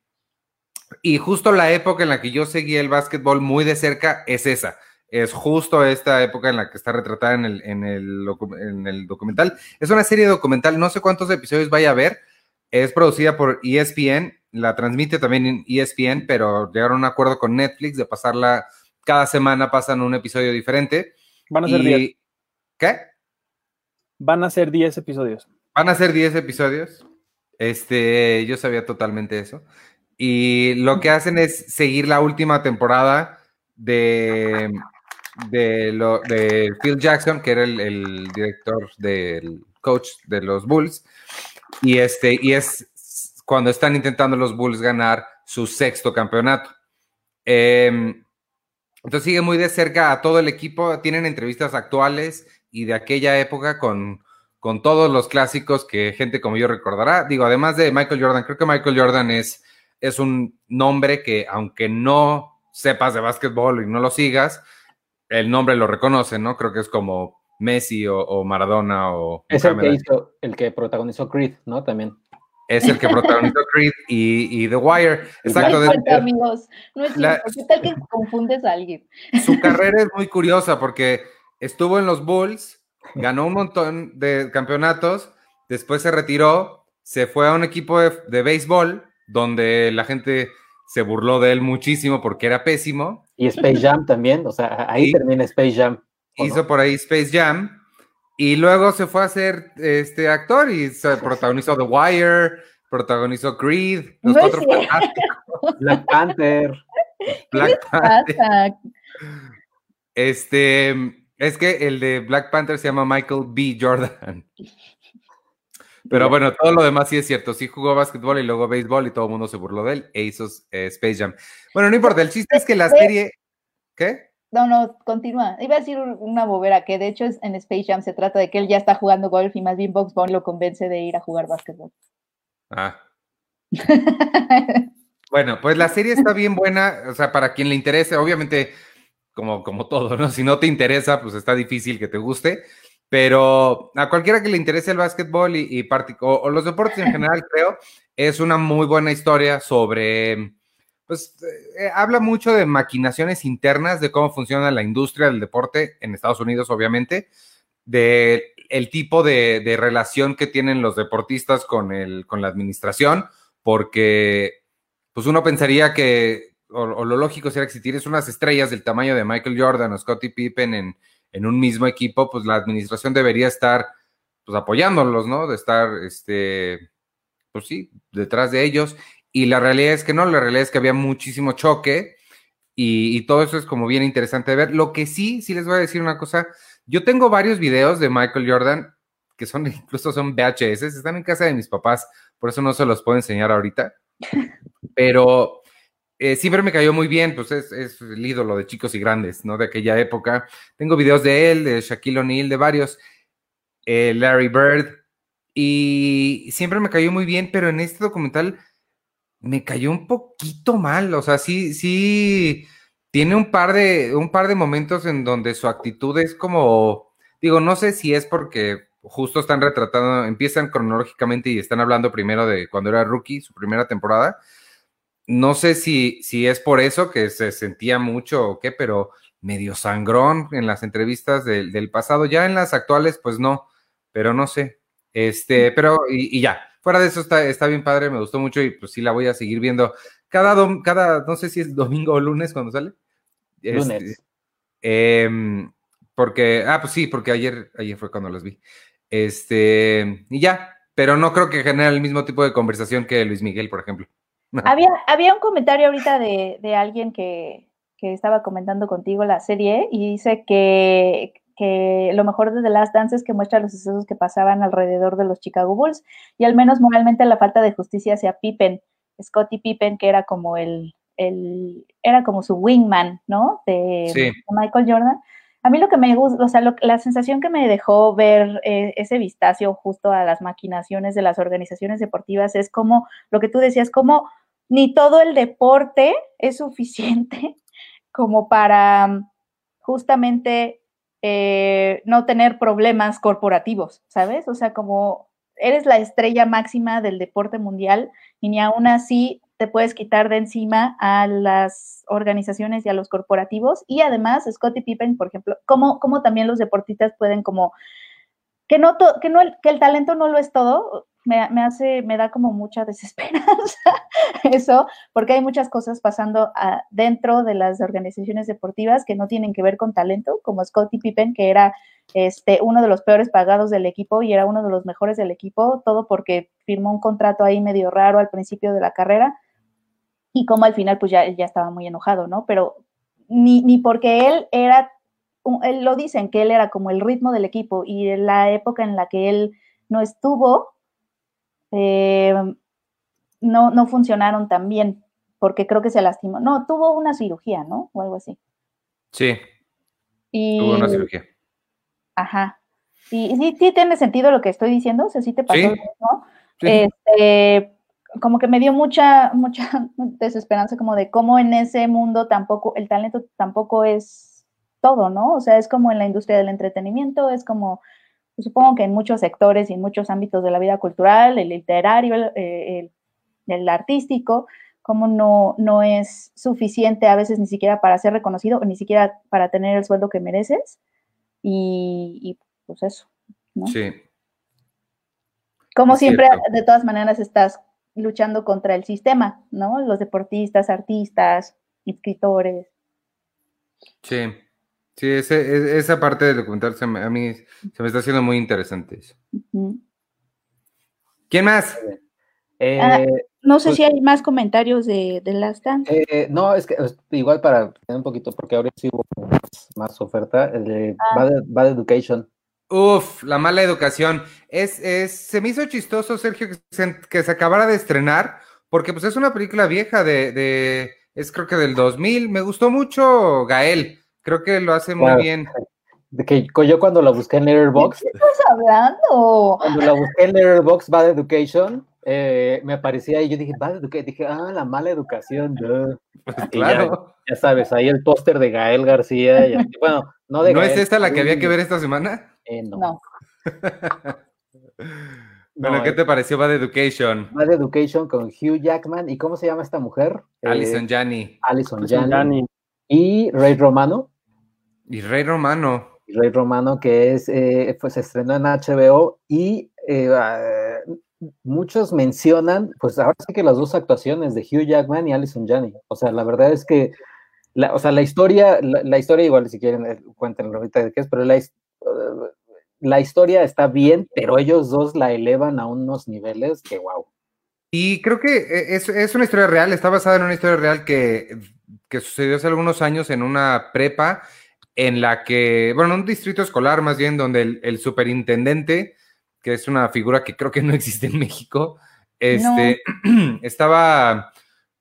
y justo la época en la que yo seguí el básquetbol muy de cerca es esa. Es justo esta época en la que está retratada en el, en el, en el documental. Es una serie documental, no sé cuántos episodios vaya a haber. Es producida por ESPN, la transmite también en ESPN, pero llegaron a un acuerdo con Netflix de pasarla cada semana, pasan un episodio diferente. Van a ser Y- 10. ¿Qué? Van a ser 10 episodios. Van a ser 10 episodios. Este, yo sabía totalmente eso. Y lo que hacen es seguir la última temporada de, de, Phil Jackson, que era el, director del coach de los Bulls. Y, este, y es cuando están intentando los Bulls ganar su sexto campeonato. Em, entonces sigue muy de cerca a todo el equipo. Tienen entrevistas actuales y de aquella época con, con todos los clásicos que gente como yo recordará. Digo, además de Michael Jordan, creo que Michael Jordan es, es un nombre que, aunque no sepas de básquetbol y no lo sigas, el nombre lo reconoce, ¿no? Creo que es como Messi o, o Maradona o Es el que hizo, el que protagonizó Creed, ¿no? También. Es el que protagonizó [LAUGHS] Creed y, y The Wire. Exacto. No es cierto, amigos. No es La- cierto. ¿Qué tal que confundes a alguien? su carrera es muy curiosa porque estuvo en los Bulls, ganó un montón de campeonatos, después se retiró, se fue a un equipo de, de béisbol donde la gente se burló de él muchísimo porque era pésimo. Y Space Jam también, o sea, ahí Y- termina Space Jam. Hizo por ahí Space Jam y luego se fue a ser este actor y se [LAUGHS] protagonizó The Wire, protagonizó Creed, Los No Cuatro Black Panther. Black Panther. Pasa. Este, es que el de Black Panther se llama Michael B. Jordan. [LAUGHS] Pero bueno, todo lo demás sí es cierto. Sí jugó básquetbol y luego béisbol y todo el mundo se burló de él e hizo eh, Space Jam. Bueno, no importa. El chiste es que la [LAUGHS] serie. ¿Qué? No, no, continúa. Iba a decir una bobera que de hecho en Space Jam se trata de que él ya está jugando golf y más bien Box Bunny lo convence de ir a jugar básquetbol. Ah. [LAUGHS] Bueno, pues la serie está bien buena. O sea, para quien le interese, obviamente, como, como todo, ¿no? Si no te interesa, pues está difícil que te guste. Pero a cualquiera que le interese el básquetbol y, y o, o los deportes en general, [LAUGHS] creo, es una muy buena historia sobre, pues, eh, habla mucho de maquinaciones internas, de cómo funciona la industria del deporte en Estados Unidos, obviamente, de el tipo de, de relación que tienen los deportistas con, el, con la administración, porque, pues, uno pensaría que, o, o lo lógico sería que si tienes unas estrellas del tamaño de Michael Jordan o Scottie Pippen en, en un mismo equipo, pues la administración debería estar pues apoyándolos, ¿no? De estar, este, pues sí, detrás de ellos. Y la realidad es que no, la realidad es que había muchísimo choque y, y todo eso es como bien interesante de ver. Lo que sí, sí les voy a decir una cosa, yo tengo varios videos de Michael Jordan que son, [LAUGHS] incluso son VHS, están en casa de mis papás, por eso no se los puedo enseñar ahorita, [LAUGHS] pero eh, siempre me cayó muy bien, pues es, el ídolo de chicos y grandes, ¿no? De aquella época. Tengo videos de él, de Shaquille O'Neal, de varios, eh, Larry Bird, y siempre me cayó muy bien, pero en este documental me cayó un poquito mal, o sea, sí, sí, tiene un par de, un par de momentos en donde su actitud es como, digo, no sé si es porque justo están retratando, empiezan cronológicamente y están hablando primero de cuando era rookie, su primera temporada. No sé si, si es por eso que se sentía mucho o qué, pero medio sangrón en las entrevistas del, pasado. Ya en las actuales, pues no, pero no sé. Este, pero, y, ya, fuera de eso está, está bien padre, me gustó mucho y pues sí la voy a seguir viendo cada, cada no sé si es domingo o lunes cuando sale. Lunes. Este, em, porque, ah, pues sí, porque ayer, ayer fue cuando las vi. Este, y ya, pero no creo que genere el mismo tipo de conversación que Luis Miguel, por ejemplo. [LAUGHS] Había, había un comentario ahorita de, de alguien que, que, estaba comentando contigo la serie y dice que, que lo mejor de The Last Dance es que muestra los sucesos que pasaban alrededor de los Chicago Bulls y al menos moralmente la falta de justicia hacia Pippen, Scottie Pippen, que era como el, el era como su wingman, ¿no? de Michael Jordan. A mí lo que me gusta, o sea, la sensación que me dejó ver eh, ese vistazo justo a las maquinaciones de las organizaciones deportivas es como lo que tú decías, como ni todo el deporte es suficiente [LAUGHS] como para mm, justamente eh, no tener problemas corporativos, ¿sabes? O sea, como eres la estrella máxima del deporte mundial y ni aún así te puedes quitar de encima a las organizaciones y a los corporativos. Y además, Scottie Pippen, por ejemplo, como, también los deportistas pueden como que no, que no el, que el talento no lo es todo, me, hace, me da como mucha [LAUGHS] desesperanza eso, porque hay muchas cosas pasando dentro de las organizaciones deportivas que no tienen que ver con talento, como Scottie Pippen, que era este, uno de los peores pagados del equipo y era uno de los mejores del equipo, todo porque firmó un contrato ahí medio raro al principio de la carrera y como al final pues ya, ya estaba muy enojado, ¿no? Pero ni, ni porque él era, él lo dicen, que él era como el ritmo del equipo y la época en la que él no estuvo, eh, no, no funcionaron tan bien, porque creo que se lastimó. No, tuvo una cirugía, ¿no? O algo así. Sí. tuvo una cirugía. Ajá. Y sí, sí tiene sentido lo que estoy diciendo, o sea, sí te pasó ¿no? Este, como que me dio mucha, mucha [LAUGHS] desesperanza como de cómo en ese mundo tampoco, el talento tampoco es todo, ¿no? O sea, es como en la industria del entretenimiento, es como, supongo que en muchos sectores y en muchos ámbitos de la vida cultural, el literario, el, eh, artístico, como no, no es suficiente a veces ni siquiera para ser reconocido o ni siquiera para tener el sueldo que mereces. Y, y pues eso, ¿no? Sí. Como siempre, de todas maneras, estás luchando contra el sistema, ¿no? Los deportistas, artistas, escritores. Sí, sí, ese, esa parte del documental a mí se me está haciendo muy interesante. Eso. ¿Quién más? Eh, ah, no sé pues si hay más comentarios de, de Last Dance. Eh, no, es que igual para tener un poquito, porque ahora sí hubo más, oferta, el de ah. Bad Education. Uf, la mala educación. Es, es, se me hizo chistoso, Sergio, que se, acabara de estrenar, porque pues es una película vieja de, de, es creo que del 2000. Me gustó mucho Gael, creo que lo hace muy bien. De que yo cuando la busqué en Letterboxd. ¿De qué estás hablando? Cuando la busqué en Letterboxd Bad Education, eh, me aparecía y yo dije, Bad Education, dije, ah, la mala educación. Pues claro. Ya, sabes, ahí el póster de Gael García. bueno, no de ¿No es esta la que había que ver esta semana? Eh, no. [LAUGHS] bueno, ¿qué te pareció Bad Education? Bad Education con Hugh Jackman. ¿Y cómo se llama esta mujer? Alison eh, Alison Janney. Y Ray Romano. Y Ray Romano. Ray Romano, que es, eh, pues se estrenó en HBO y ah, muchos mencionan, pues ahora sí que las dos actuaciones de Hugh Jackman y Alison Janney. O sea, la verdad es que, la, o sea, la historia, la, historia igual si quieren cuéntenlo ahorita de qué es, pero la, la historia está bien, pero ellos dos la elevan a unos niveles que wow. Y creo que eh, es, una historia real, está basada en una historia real que, sucedió hace algunos años en una prepa en la que, bueno, en un distrito escolar más bien, donde el, superintendente, que es una figura que creo que no [LAUGHS] existe en México, este, [CLEARS THROAT] estaba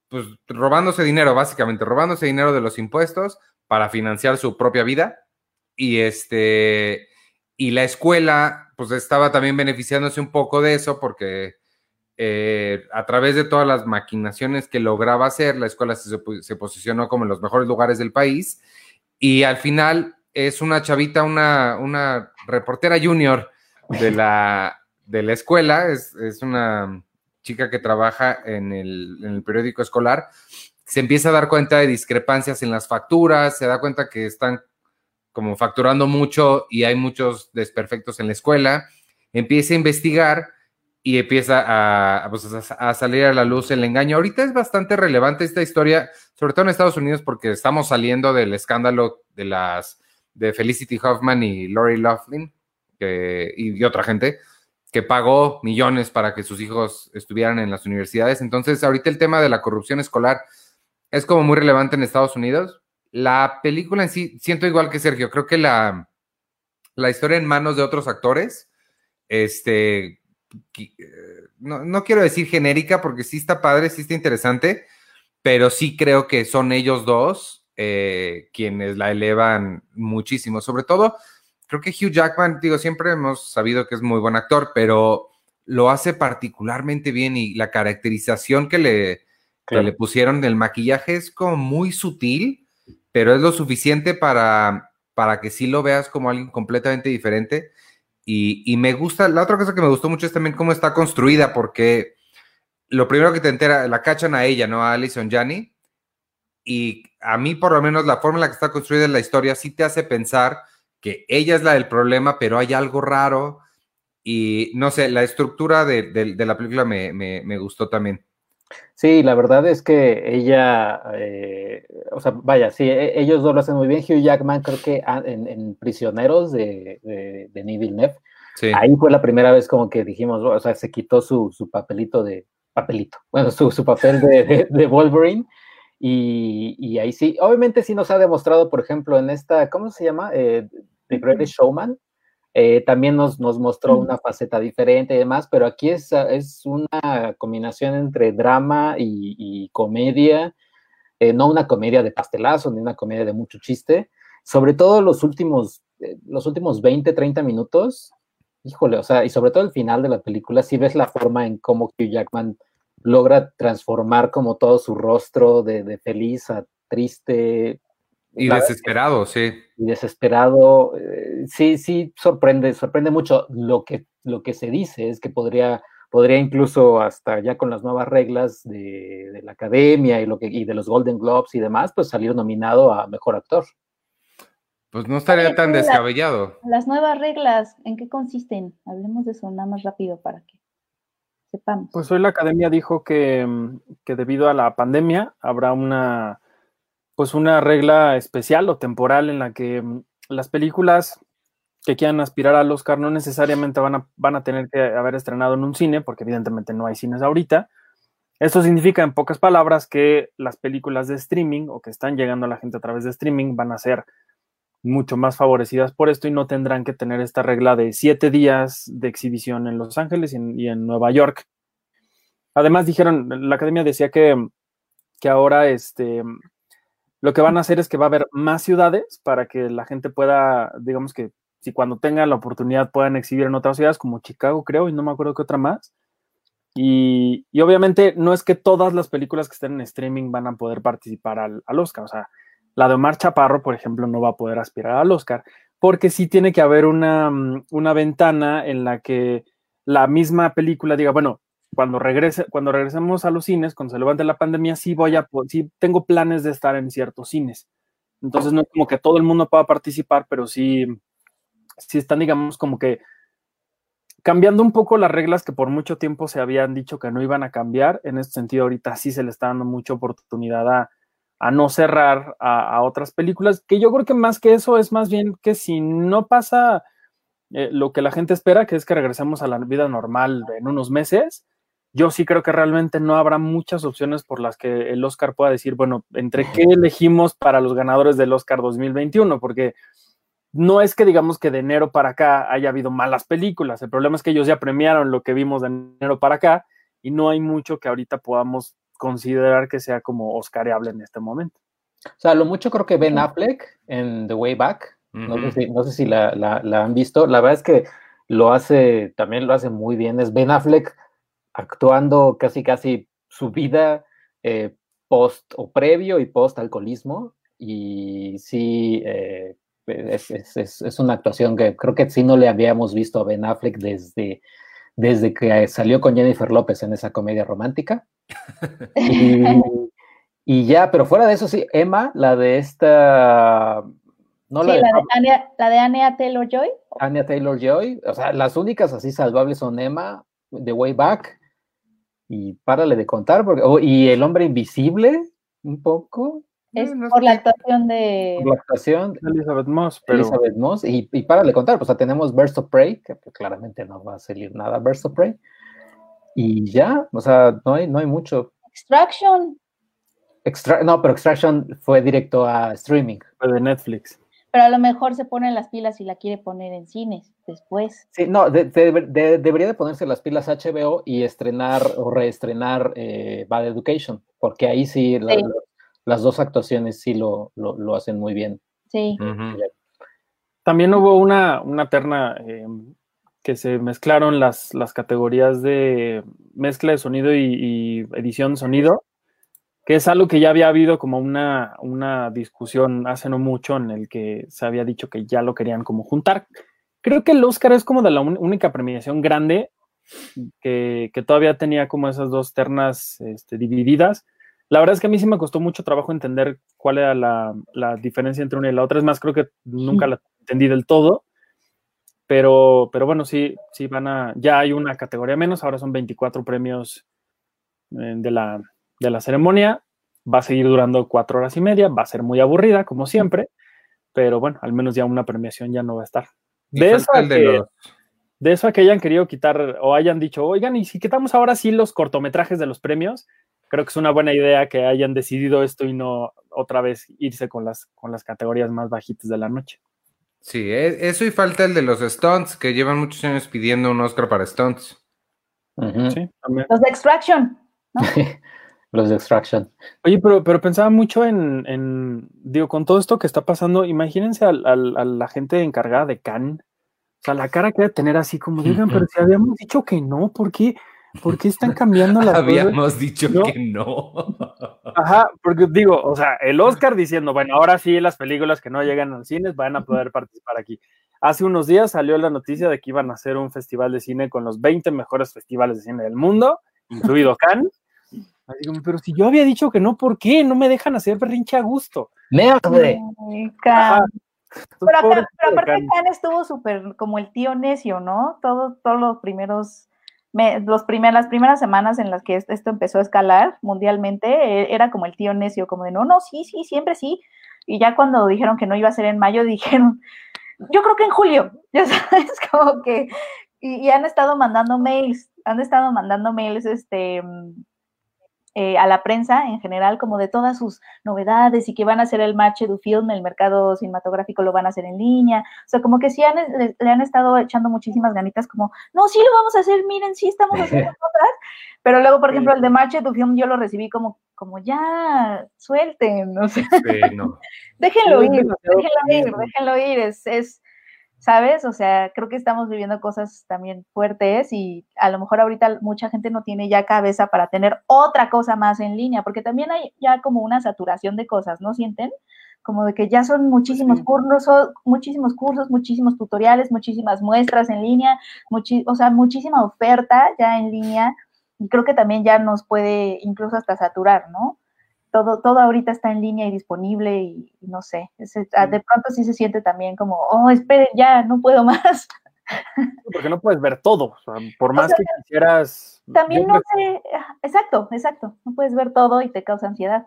pues robándose dinero, básicamente, robándose dinero de los impuestos para financiar su propia vida. Y este, y la escuela, pues estaba también beneficiándose un poco de eso porque eh, a través de todas las maquinaciones que lograba hacer, la escuela se, se, posicionó como en los mejores lugares del país y al final es una chavita, una, una reportera junior de la, de la escuela, es, es una chica que trabaja en el, en el periódico escolar, se empieza a dar cuenta de discrepancias en las facturas, se da cuenta que están como facturando mucho y hay muchos desperfectos en la escuela, empieza a investigar y empieza pues, a, a, salir a la luz el engaño. Ahorita es bastante relevante esta historia, sobre todo en Estados Unidos, porque estamos saliendo del escándalo de las de Felicity Hoffman y Lori Laughlin que, y, otra gente que pagó millones para que sus hijos estuvieran en las universidades. Entonces, ahorita el tema de la corrupción escolar es como muy relevante en Estados Unidos. La película en sí, siento igual que Sergio, creo que la, la historia en manos de otros actores, este, no, no, quiero decir genérica porque sí está padre, sí está interesante, pero sí creo que son ellos dos eh, quienes la elevan muchísimo. Sobre todo, creo que Hugh Jackman, digo, siempre hemos sabido que es muy buen actor, pero lo hace particularmente bien y la caracterización que le, que le pusieron del maquillaje es como muy sutil, pero es lo suficiente para, para que sí lo veas como alguien completamente diferente. Y, me gusta, la otra cosa que me gustó mucho es también cómo está construida, porque lo primero que te entera, la cachan a ella, ¿no? A Alison Janney. Y a mí, por lo menos, la forma en la que está construida la historia sí te hace pensar que ella es la del problema, pero hay algo raro. Y no sé, la estructura de, la película me, gustó también. Sí, la verdad es que ella, eh, o sea, vaya, sí, e, ellos dos lo hacen muy bien. Hugh Jackman, creo que en, Prisioneros de, de, de Villeneuve, ahí fue la primera vez como que dijimos, o sea, se quitó su, papelito de, papelito, [LAUGHS] bueno, su, papel de, Wolverine. Y, ahí sí, obviamente sí nos ha demostrado, por ejemplo, en esta, ¿cómo se llama? Eh, The Greatest Showman, eh, también nos, nos mostró una faceta diferente y demás, pero aquí es, es una combinación entre drama y, comedia, eh, no una comedia de pastelazo ni una comedia de mucho chiste, sobre todo los últimos, eh, los últimos 20, 30 minutos, híjole, o sea, y sobre todo el final de la película, si ves la forma en cómo Hugh Jackman logra transformar como todo su rostro de, de feliz a triste, y desesperado, sí. Y desesperado, eh, sí, sí, sorprende, sorprende mucho. Lo que, lo que se dice es que podría, podría incluso hasta ya con las nuevas reglas de, la academia y, lo que, y de los Golden Globes y demás, pues salir nominado a Mejor Actor. Pues no estaría tan descabellado. las nuevas reglas, ¿en qué consisten? Hablemos de eso nada más rápido para que sepamos. Pues hoy la academia dijo que, que debido a la pandemia habrá una pues una regla especial o temporal en la que mm, las películas que quieran aspirar al Oscar no necesariamente van a, van a tener que haber estrenado en un cine, porque evidentemente no hay cines ahorita. Esto significa, en pocas palabras, que las películas de streaming o que están llegando a la gente a través de streaming van a ser mucho más favorecidas por esto y no tendrán que tener esta regla de siete días de exhibición en Los Ángeles y en, y en Nueva York. Además, dijeron, la academia decía que, que ahora este, lo que van a hacer es que va a haber más ciudades para que la gente pueda, digamos que si cuando tengan la oportunidad puedan exhibir en otras ciudades como Chicago, creo, y no me acuerdo qué otra más. Y, obviamente no es que todas las películas que estén en streaming van a poder participar al, Oscar. O sea, la de Omar Chaparro, por ejemplo, no va a poder aspirar al Oscar, porque sí tiene que haber una, una ventana en la que la misma película diga, bueno, cuando regrese, cuando regresemos a los cines, cuando se levante la pandemia, sí voy a, sí tengo planes de estar en ciertos cines. Entonces no es como que todo el mundo pueda participar, pero sí, sí están, digamos, como que cambiando un poco las reglas que por mucho tiempo se habían dicho que no iban a cambiar. En este sentido, ahorita sí se le está dando mucha oportunidad a, no cerrar a, otras películas, que yo creo que más que eso es más bien que si no pasa eh, lo que la gente espera, que es que regresemos a la vida normal en unos meses, yo sí creo que realmente no habrá muchas opciones por las que el Oscar pueda decir, bueno, ¿entre qué elegimos para los ganadores del Oscar 2021? Porque no es que digamos que de enero para acá haya habido malas películas, el problema es que ellos ya premiaron lo que vimos de enero para acá y no hay mucho que ahorita podamos considerar que sea como oscareable en este momento. O sea, lo mucho creo que Ben Affleck en The Way Back, no, sé si, la, han visto, la verdad es que lo hace, también lo hace muy bien. Es Ben Affleck actuando casi, casi su vida eh, post o previo y post alcoholismo. Y sí, eh, es, es, es, una actuación que creo que sí no le habíamos visto a Ben Affleck desde, desde que salió con Jennifer López en esa comedia romántica. Y, [LAUGHS] y ya, pero fuera de eso, sí, Emma, la de esta. No sí, la, de, la, de Anya, la de Anya Taylor Joy. Anya Taylor Joy. O sea, las únicas así salvables son Emma, The Way Back. Y párale de contar, porque, oh, y El Hombre Invisible, un poco. Es por la actuación de. Por la actuación de Elizabeth Moss. Pero... Elizabeth Moss. Y, y párale de contar, pues, o sea, tenemos Burst of Prey, que pues, claramente no va a salir nada Burst of Prey. Y ya, o sea, no hay, no hay mucho. Extraction. Extra no, pero Extraction fue directo a streaming. Fue de Netflix. Pero a lo mejor se pone las pilas y la quiere poner en cines después. Sí, no, de, de, de, debería de ponerse las pilas HBO y estrenar o reestrenar eh, Bad Education, porque ahí sí, la, sí. La, las dos actuaciones sí lo, lo, lo, hacen muy bien. Sí. Uh -huh. También hubo una, una terna eh, que se mezclaron las, las categorías de mezcla de sonido y, y edición de sonido que es algo que ya había habido como una, una discusión hace no mucho en el que se había dicho que ya lo querían como juntar. Creo que el Oscar es como de la única premiación grande que, que, todavía tenía como esas dos ternas este, divididas. La verdad es que a mí sí me costó mucho trabajo entender cuál era la, la diferencia entre una y la otra. Es más, creo que nunca la entendí del todo. Pero, pero bueno, sí, sí van a. Ya hay una categoría menos, ahora son 24 premios eh, de la, de la ceremonia. Va a seguir durando cuatro horas y media, va a ser muy aburrida, como siempre, pero bueno, al menos ya una premiación ya no va a estar. De eso, a que, de, los... de eso a que hayan querido quitar o hayan dicho, oigan, y si quitamos ahora sí los cortometrajes de los premios, creo que es una buena idea que hayan decidido esto y no otra vez irse con las, con las categorías más bajitas de la noche. Sí, e, eso y falta el de los stunts, que llevan muchos años pidiendo un Oscar para stunts. Uh -huh. sí, también. Los de Extraction. ¿no? [LAUGHS] los de Extraction. Oye, pero, pero pensaba mucho en, en, digo, con todo esto que está pasando, imagínense a, a, a la gente encargada de Cannes, o sea, la cara que debe tener así como, digan, pero si habíamos dicho que no, ¿por qué? ¿Por qué están cambiando las Habíamos cosas? dicho ¿No? que no. [LAUGHS] Ajá, porque digo, o sea, el Oscar diciendo, bueno, ahora sí las películas que no llegan al cine van a poder participar aquí. Hace unos días salió la noticia de que iban a hacer un festival de cine con los 20 mejores festivales de cine del mundo, incluido Cannes, Así como, pero si yo había dicho que no, ¿por qué? No me dejan hacer berrinche a gusto. ¡Merde! Pero, acá, pero, aparte Khan estuvo súper como el tío necio, ¿no? Todos, todos los primeros, me, los primer, las primeras semanas en las que esto empezó a escalar mundialmente, e, era como el tío necio, como de no, no, sí, sí, siempre sí. Y ya cuando dijeron que no iba a ser en mayo, [LAUGHS] dijeron, yo creo que en julio, [LAUGHS] ya sabes, como que, y, y han estado mandando mails, han estado mandando mails, este, eh, a la prensa en general, como de todas sus novedades y que van a hacer el match du film, el mercado cinematográfico lo van a hacer en línea. O sea, como que sí han, le, le, han estado echando muchísimas ganitas, como, no, sí lo vamos a hacer, miren, sí estamos haciendo [LAUGHS] cosas. Pero luego, por ejemplo, el de match du film yo lo recibí como, como ya, suelten, o sea, sí, no. [LAUGHS] déjenlo ir, déjenlo ir, déjenlo ir, es, es ¿sabes? O sea, creo que estamos viviendo cosas también fuertes y a lo mejor ahorita mucha gente no tiene ya cabeza para tener otra cosa más en línea, porque también hay ya como una saturación de cosas, ¿no sienten? Como de que ya son muchísimos sí. cursos, muchísimos cursos, muchísimos tutoriales, muchísimas muestras en línea, o sea, muchísima oferta ya en línea y creo que también ya nos puede incluso hasta saturar, ¿no? Todo, todo ahorita está en línea y disponible y, y no sé, es, de pronto sí se siente también como, oh, esperen, ya, no puedo [LAUGHS] más. Porque no puedes ver todo, o sea, por más o sea, que quisieras... También no sé, exacto, exacto, no puedes ver todo y te causa ansiedad.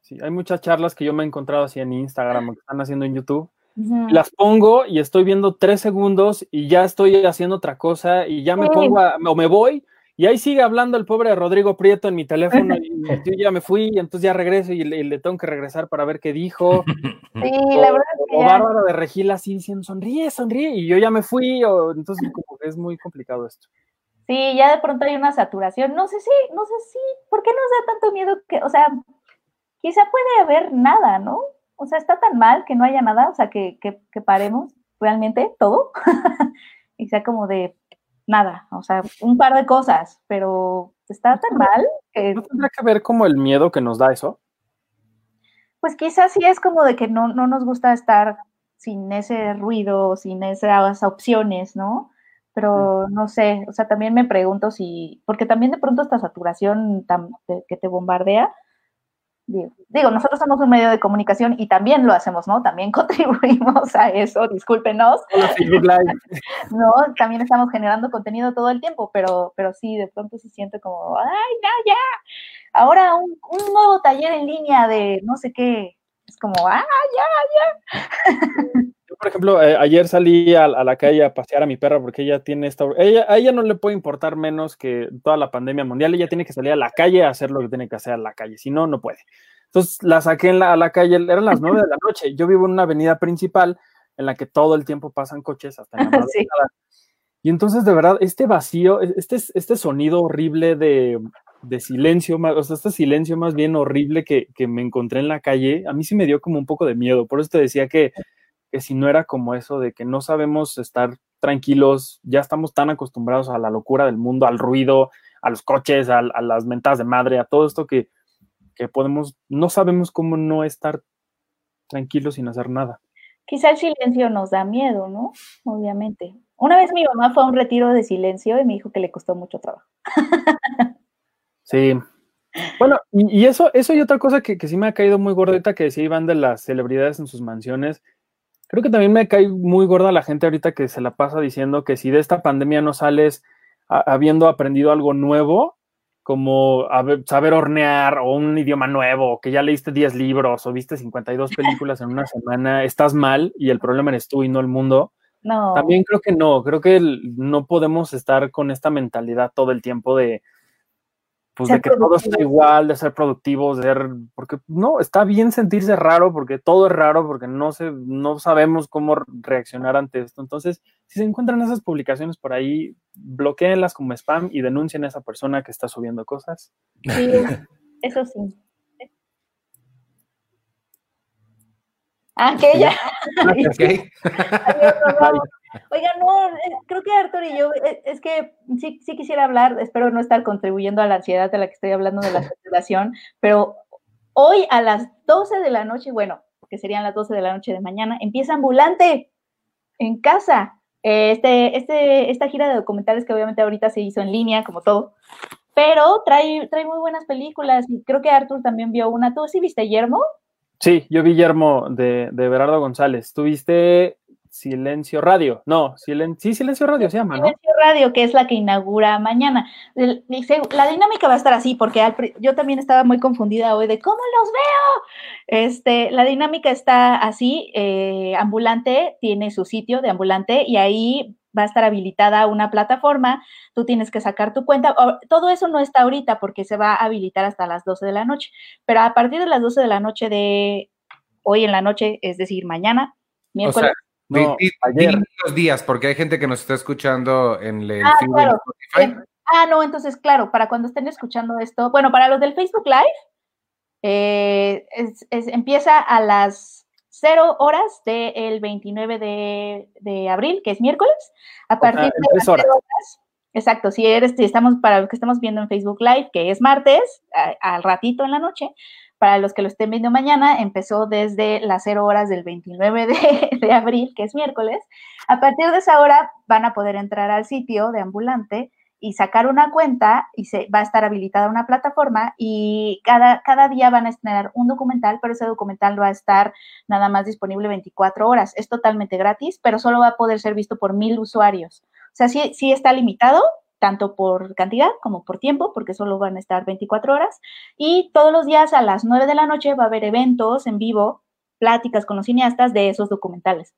Sí, hay muchas charlas que yo me he encontrado así en Instagram o que están haciendo en YouTube. Uh -huh. Las pongo y estoy viendo tres segundos y ya estoy haciendo otra cosa y ya me sí. pongo a, o me voy y ahí sigue hablando el pobre Rodrigo Prieto en mi teléfono y [LAUGHS] yo ya me fui y entonces ya regreso y le, y le tengo que regresar para ver qué dijo. [LAUGHS] Sí, o, la verdad es que o Bárbara de Regila así diciendo, sonríe, sonríe, y yo ya me fui, o, entonces como que es muy complicado esto. Sí, ya de pronto hay una saturación. No sé si, no sé si, ¿por qué nos da tanto miedo que, o sea, quizá puede haber nada, ¿no? O sea, está tan mal que no haya nada, o sea, que, que, que paremos realmente todo. [LAUGHS] y sea como de nada, o sea, un par de cosas, pero está tan mal que... ¿No tendrá que ver como el miedo que nos da eso? Pues quizás sí es como de que no, no nos gusta estar sin ese ruido, sin esas opciones, ¿no? Pero no sé, o sea, también me pregunto si, porque también de pronto esta saturación que te bombardea, Digo, nosotros somos un medio de comunicación y también lo hacemos, ¿no? También [LAUGHS] contribuimos a eso, discúlpenos. [LAUGHS] no, también estamos generando contenido todo el tiempo, pero, pero sí, de pronto se siente como, ay, ya, ya, ahora un, nuevo taller en línea de no sé qué. Es como, ah, ya, ya. [LAUGHS] Por ejemplo, eh, ayer salí a, la calle a pasear a mi perra porque ella tiene esta... Ella, a ella no le puede importar menos que toda la pandemia mundial. Ella tiene que salir a la calle a hacer lo que tiene que hacer a la calle. Si no, no puede. Entonces la saqué en la, a la calle, eran las nueve de la noche. Yo vivo en una avenida principal en la que todo el tiempo pasan coches hasta en la [LAUGHS] Y entonces, de verdad, este vacío, este, este sonido horrible de, de silencio, o sea, este silencio más bien horrible que, que, me encontré en la calle, a mí sí me dio como un poco de miedo. Por eso te decía que que si no era como eso de que no sabemos estar tranquilos, ya estamos tan acostumbrados a la locura del mundo, al ruido, a los coches, a, las mentadas de madre, a todo esto que, que podemos, no sabemos cómo no estar tranquilos sin hacer nada. Quizá el silencio nos da miedo, ¿no? Obviamente. Una vez mi mamá fue a un retiro de silencio y me dijo que le costó mucho trabajo. Sí. Bueno, y, eso, eso y otra cosa que, que, sí me ha caído muy gordita, que sí iban de las celebridades en sus mansiones, Creo que también me cae muy gorda la gente ahorita que se la pasa diciendo que si de esta pandemia no sales habiendo aprendido algo nuevo, como saber hornear o un idioma nuevo, que ya leíste 10 libros o viste 52 [LAUGHS] películas en una semana, estás mal y el problema eres tú y no el mundo. No. También creo que no, creo que no podemos estar con esta mentalidad todo el tiempo de, pues de que todo está igual, de ser productivos, de ser, porque no, está bien sentirse raro, porque todo es raro, porque no, se, no sabemos cómo reaccionar ante esto. Entonces, si se encuentran esas publicaciones por ahí, bloqueenlas como spam y denuncien a esa persona que está subiendo cosas. Sí, [LAUGHS] eso sí. Ah, que ya. [LAUGHS] Oiga, no, eh, creo que Arthur y yo, eh, es que sí, sí quisiera hablar, espero no estar contribuyendo a la ansiedad de la que estoy hablando de la [LAUGHS] saturación, pero hoy a las 12 de la noche, bueno, que serían las 12 de la noche de mañana, empieza Ambulante en casa. Este, este, esta gira de documentales que obviamente ahorita se hizo en línea, como todo, pero trae, trae muy buenas películas y creo que Arthur también vio una. ¿Tú sí viste Yermo? Sí, yo vi Yermo de, de Berardo González. ¿Tuviste Silencio Radio. No, silen sí, Silencio Radio se llama, ¿no? Silencio Radio, que es la que inaugura mañana. La dinámica va a estar así, porque yo también estaba muy confundida hoy de cómo los veo. Este, la dinámica está así, eh, ambulante tiene su sitio de ambulante y ahí va a estar habilitada una plataforma, tú tienes que sacar tu cuenta. Todo eso no está ahorita porque se va a habilitar hasta las 12 de la noche, pero a partir de las 12 de la noche de hoy en la noche, es decir, mañana, miércoles. No, los días, porque hay gente que nos está escuchando en el ah, Spotify. ah, no, entonces, claro, para cuando estén escuchando esto, bueno, para los del Facebook Live, eh, empieza a las 0 horas del 29 de, abril, que es miércoles, a partir de las horas. Exacto, si eres, si estamos, para los que estamos viendo en Facebook Live, que es martes, al ratito en la noche, para los que lo estén viendo mañana, empezó desde las 0 horas del 29 [LAUGHS] de, abril, que es miércoles. A partir de esa hora van a poder entrar al sitio de ambulante y sacar una cuenta y se va a estar habilitada una plataforma y cada, cada día van a estrenar un documental, pero ese documental va a estar nada más disponible 24 horas. Es totalmente gratis, pero solo va a poder ser visto por mil usuarios. O sea, sí, sí está limitado, tanto por cantidad como por tiempo, porque solo van a estar 24 horas. Y todos los días a las 9 de la noche va a haber eventos en vivo, pláticas con los cineastas de esos documentales,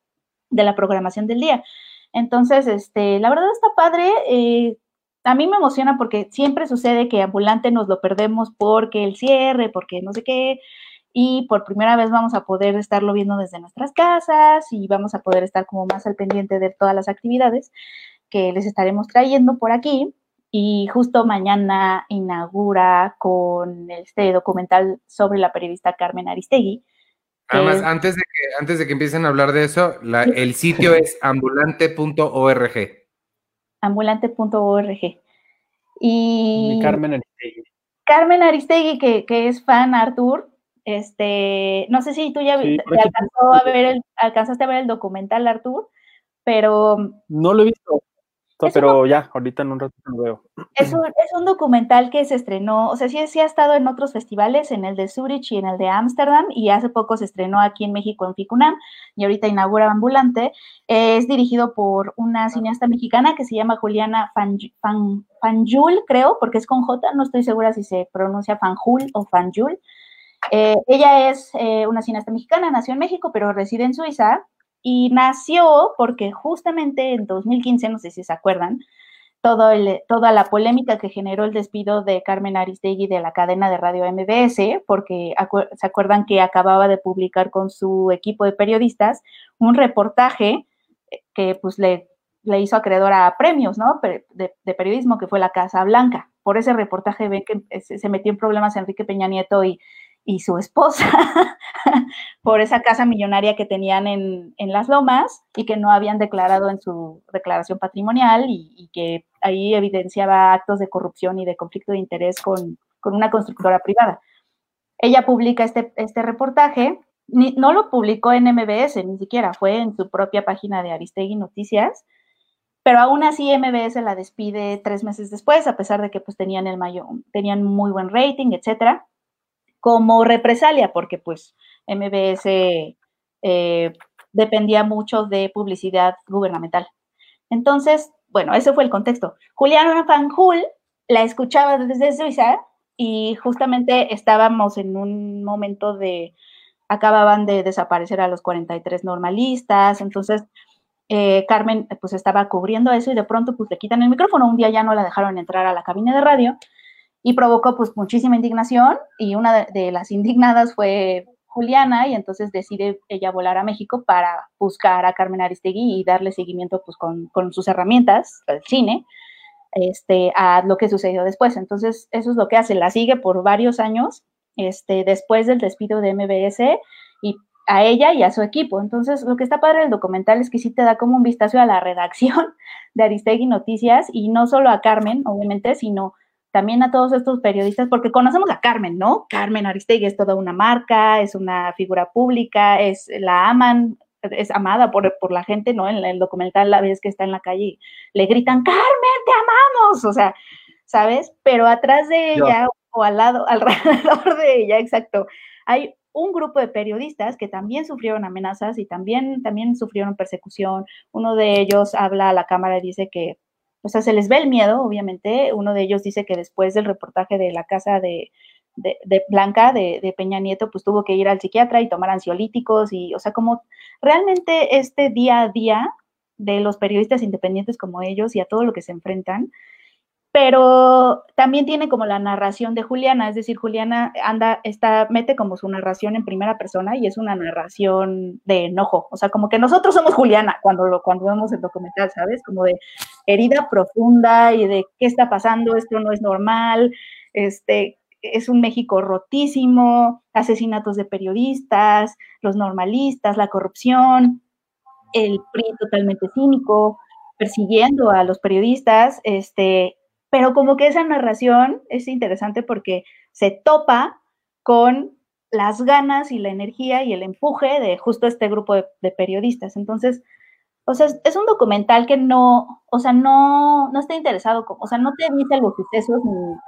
de la programación del día. Entonces, este, la verdad está padre. Eh, a mí me emociona porque siempre sucede que ambulante nos lo perdemos porque el cierre, porque no sé qué, y por primera vez vamos a poder estarlo viendo desde nuestras casas y vamos a poder estar como más al pendiente de todas las actividades que les estaremos trayendo por aquí. Y justo mañana inaugura con este documental sobre la periodista Carmen Aristegui. Además, antes de que, antes de que empiecen a hablar de eso, el sitio es ambulante.org. ambulante.org. Y Carmen Aristegui. Carmen Aristegui, que, que, es fan, Artur, este, no sé si tú ya alcanzó a ver el, alcanzaste a ver el documental, Artur, pero... No lo he visto pero ya, ahorita en un rato lo veo. Es un, es un, documental que se estrenó, o sea, sí, sí ha estado en otros festivales, en el de Zurich y en el de Ámsterdam, y hace poco se estrenó aquí en México en Ficunam, y ahorita inaugura Ambulante. es dirigido por una cineasta mexicana que se llama Juliana Fanjul, creo, porque es con J, no estoy segura si se pronuncia Fanjul o Fanjul. Eh, ella es eh, una cineasta mexicana, nació en México, pero reside en Suiza, y nació porque justamente en 2015, no sé si se acuerdan, toda la polémica que generó el despido de Carmen Aristegui de la cadena de radio MBS, porque se acuerdan que acababa de publicar con su equipo de periodistas un reportaje eh, que pues le, le hizo acreedor a premios, ¿no? De, de, periodismo, que fue la Casa Blanca. Por ese reportaje ven que eh, se metió en problemas Enrique Peña Nieto y y su esposa [LAUGHS] por esa casa millonaria que tenían en, Las Lomas y que no habían declarado en su declaración patrimonial y, que ahí evidenciaba actos de corrupción y de conflicto de interés con, una constructora privada. Ella publica este, este reportaje, no lo publicó en MBS, ni siquiera fue en su propia página de Aristegui Noticias, pero aún así MBS la despide tres meses después, a pesar de que pues tenían el mayor, tenían muy buen rating, etcétera como represalia, porque pues MBS eh, dependía mucho de publicidad gubernamental. Entonces, bueno, ese fue el contexto. Juliana Fanjul la escuchaba desde Suiza y justamente estábamos en un momento de, acababan de desaparecer a los 43 normalistas, entonces eh, Carmen pues estaba cubriendo eso y de pronto pues le quitan el micrófono, un día ya no la dejaron entrar a la cabina de radio y provocó pues muchísima indignación y una de, las indignadas fue Juliana y entonces decide ella volar a México para buscar a Carmen Aristegui y darle seguimiento pues con, sus herramientas, el cine, este, a lo que sucedió después. Entonces eso es lo que hace, la sigue por varios años este, después del despido de MBS y a ella y a su equipo. Entonces, lo que está padre del documental es que sí te da como un vistazo a la redacción de Aristegui Noticias y no solo a Carmen, obviamente, sino también a todos estos periodistas, porque conocemos a Carmen, ¿no? Carmen Aristegui es toda una marca, es una figura pública, es la aman, es amada por, por la gente, ¿no? En el documental la vez que está en la calle le gritan, Carmen, te amamos, o sea, ¿sabes? Pero atrás de ella o al lado, [LAUGHS] alrededor de ella, exacto, hay un grupo de periodistas que también sufrieron amenazas y también, también sufrieron persecución. Uno de ellos habla a la cámara y dice que o sea, se les ve el miedo, obviamente. Uno de ellos dice que después del reportaje de la casa de, Blanca, de, Peña Nieto, pues tuvo que ir al psiquiatra y tomar ansiolíticos y, o sea, como realmente este día a día de los periodistas independientes como ellos y a todo lo que se enfrentan, pero también tiene como la narración de Juliana, es decir, Juliana anda, está, mete como su narración en primera persona y es una narración de enojo, o sea, como que nosotros somos Juliana cuando lo, cuando vemos el documental, ¿sabes? Como de herida profunda y de qué está pasando, esto no es normal, este, es un México rotísimo, asesinatos de periodistas, los normalistas, la corrupción, el PRI totalmente cínico, persiguiendo a los periodistas, este, pero como que esa narración es interesante porque se topa con las ganas y la energía y el empuje de justo este grupo de, periodistas. Entonces, o sea, es, un documental que no, o sea, no, no está interesado, o sea, no te dice los sucesos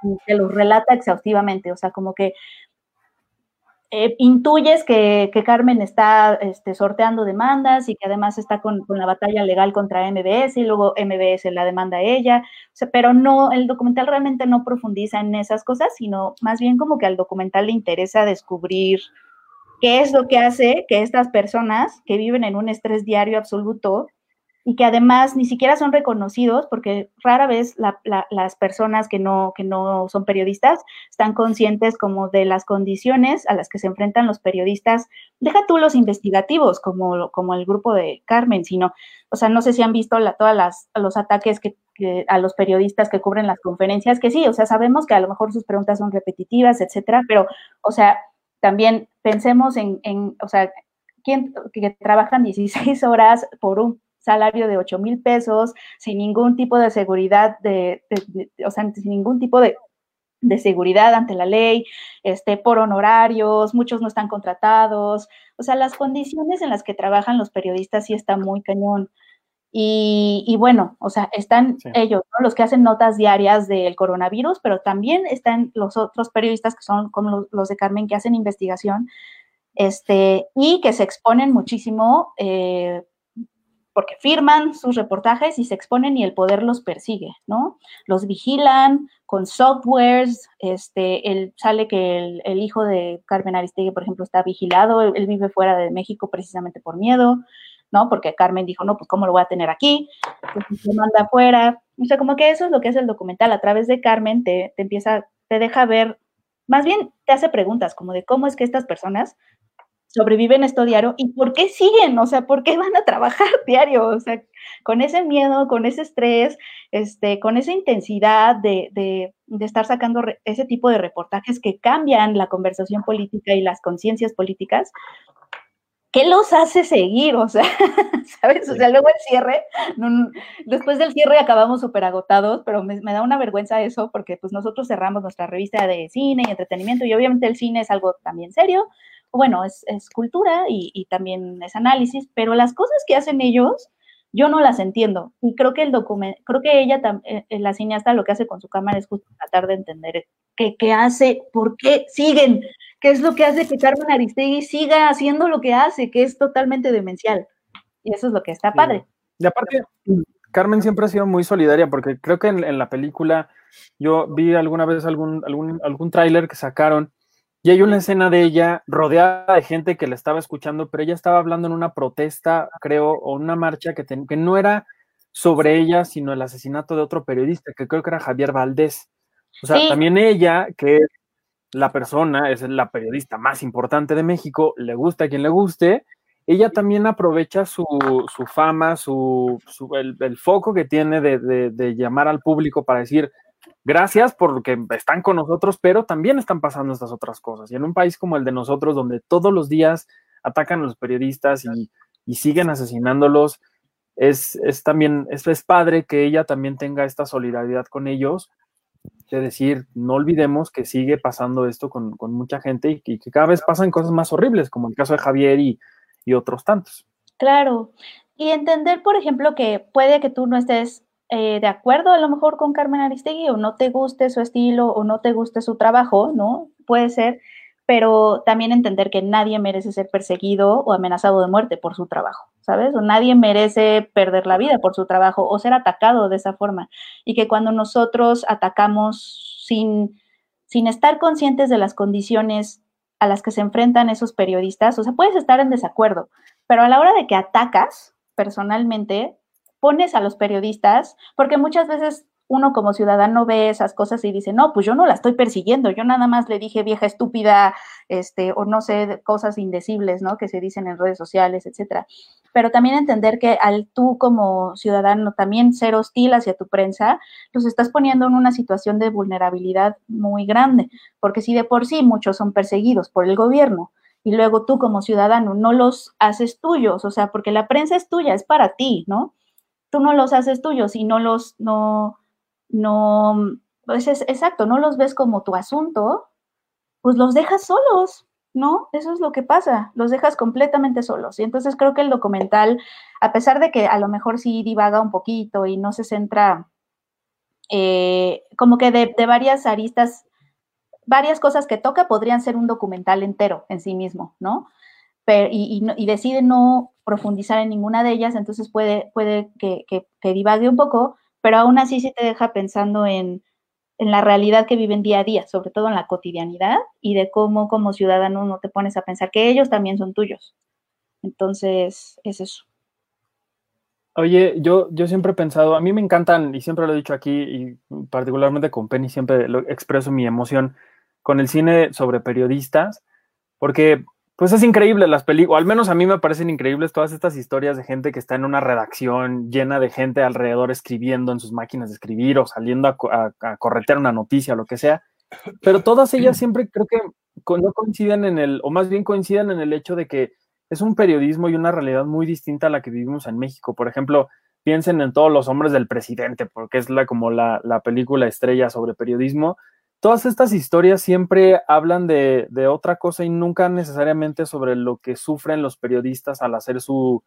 ni, te los relata exhaustivamente, o sea, como que eh, intuyes que, Carmen está este, sorteando demandas y que además está con, la batalla legal contra MBS y luego MBS la demanda a ella, pero no, el documental realmente no profundiza en esas cosas, sino más bien como que al documental le interesa descubrir qué es lo que hace que estas personas que viven en un estrés diario absoluto y que además ni siquiera son reconocidos porque rara vez las personas que no, que no son periodistas están conscientes como de las condiciones a las que se enfrentan los periodistas. Deja tú los investigativos como, como el grupo de Carmen, sino, o sea, no sé si han visto la, todos los ataques que, a los periodistas que cubren las conferencias, que sí, o sea, sabemos que a lo mejor sus preguntas son repetitivas, etcétera, pero, o sea, también pensemos en, en o sea, ¿quién, que trabajan 16 horas por un salario de 8 mil pesos, sin ningún tipo de seguridad, de, o sea, sin ningún tipo de, de, seguridad ante la ley, este, por honorarios, muchos no están contratados, o sea, las condiciones en las que trabajan los periodistas sí está muy cañón. Y, bueno, o sea, están ellos, los que hacen notas diarias del coronavirus, pero también están los otros periodistas que son como los, de Carmen, que hacen investigación, este, y que se exponen muchísimo eh, porque firman sus reportajes y se exponen y el poder los persigue, ¿no? Los vigilan con softwares, este, él, sale que el, hijo de Carmen Aristegui, por ejemplo, está vigilado, él, vive fuera de México precisamente por miedo, ¿no? Porque Carmen dijo, no, pues ¿cómo lo voy a tener aquí? Pues manda afuera. O sea, como que eso es lo que es el documental. A través de Carmen te, te empieza, te deja ver, más bien te hace preguntas como de cómo es que estas personas sobreviven esto diario y por qué siguen, o sea, por qué van a trabajar [LAUGHS] diario, o sea, con ese miedo, con ese estrés, este, con esa intensidad de, de, de estar sacando ese tipo de reportajes que cambian la conversación política y las conciencias políticas, ¿qué los hace seguir? O sea, [LAUGHS] ¿sabes? O sea, luego el cierre, después del cierre acabamos súper agotados, pero me, da una vergüenza eso porque pues nosotros cerramos nuestra revista de cine y entretenimiento y obviamente el cine es algo también serio, bueno, es, cultura y, también es análisis, pero las cosas que hacen ellos, yo no las entiendo. Y creo que el documento, creo que ella, eh, eh, la cineasta, lo que hace con su cámara es justo tratar de entender qué, qué hace, por qué siguen, qué es lo que hace que Carmen Aristegui siga haciendo lo que hace, que es totalmente demencial. Y eso es lo que está padre. Y aparte, Carmen siempre ha sido muy solidaria, porque creo que en, la película, yo vi alguna vez algún, algún, algún tráiler que sacaron y hay una escena de ella rodeada de gente que la estaba escuchando, pero ella estaba hablando en una protesta, creo, o una marcha que, que no era sobre ella, sino el asesinato de otro periodista, que creo que era Javier Valdés. O sea, también ella, que es la persona, es la periodista más importante de México, le gusta a quien le guste, ella también aprovecha su, su fama, su, el, foco que tiene de, de llamar al público para decir, gracias porque están con nosotros, pero también están pasando estas otras cosas. Y en un país como el de nosotros, donde todos los días atacan a los periodistas y, siguen asesinándolos, es, también, es, es, padre que ella también tenga esta solidaridad con ellos, de decir, no olvidemos que sigue pasando esto con, mucha gente y, que cada vez pasan cosas más horribles, como el caso de Javier y, y otros tantos. Claro, y entender, por ejemplo, que puede que tú no estés eh, de acuerdo a lo mejor con Carmen Aristegui o no te guste su estilo o no te guste su trabajo, ¿no? Puede ser, pero también entender que nadie merece ser perseguido o amenazado de muerte por su trabajo, ¿sabes? O nadie merece perder la vida por su trabajo o ser atacado de esa forma. Y que cuando nosotros atacamos sin, sin estar conscientes de las condiciones a las que se enfrentan esos periodistas, o sea, puedes estar en desacuerdo, pero a la hora de que atacas personalmente, pones a los periodistas, porque muchas veces uno como ciudadano ve esas cosas y dice, no, pues yo no la estoy persiguiendo, yo nada más le dije vieja estúpida, este, o no sé, cosas indecibles, ¿no? Que se dicen en redes sociales, etcétera. Pero también entender que al tú como ciudadano también ser hostil hacia tu prensa, los estás poniendo en una situación de vulnerabilidad muy grande, porque si de por sí muchos son perseguidos por el gobierno, y luego tú como ciudadano no los haces tuyos, o sea, porque la prensa es tuya, es para ti, ¿no? tú no los haces tuyos y no los, no, no, pues es, exacto, no los ves como tu asunto, pues los dejas solos, ¿no? Eso es lo que pasa, los dejas completamente solos. Y entonces creo que el documental, a pesar de que a lo mejor sí divaga un poquito y no se centra eh, como que de, de, varias aristas, varias cosas que toca podrían ser un documental entero en sí mismo, ¿no? y, decide no profundizar en ninguna de ellas, entonces puede, puede que, divague un poco, pero aún así sí te deja pensando en, la realidad que viven día a día, sobre todo en la cotidianidad y de cómo como ciudadano no te pones a pensar que ellos también son tuyos. Entonces, es eso. Oye, yo, yo siempre he pensado, a mí me encantan, y siempre lo he dicho aquí, y particularmente con Penny siempre lo expreso mi emoción con el cine sobre periodistas, porque pues es increíble las películas, o al menos a mí me parecen increíbles todas estas historias de gente que está en una redacción llena de gente alrededor escribiendo en sus máquinas de escribir o saliendo a, corretear una noticia lo que sea, pero todas ellas [CLEARS THROAT] siempre creo que no coinciden en el, o más bien coinciden en el hecho de que es un periodismo y una realidad muy distinta a la que vivimos en México. Por ejemplo, piensen en todos los hombres del presidente, porque es la, como la, la película estrella sobre periodismo. Todas estas historias siempre hablan de, otra cosa y nunca necesariamente sobre lo que sufren los periodistas al hacer su,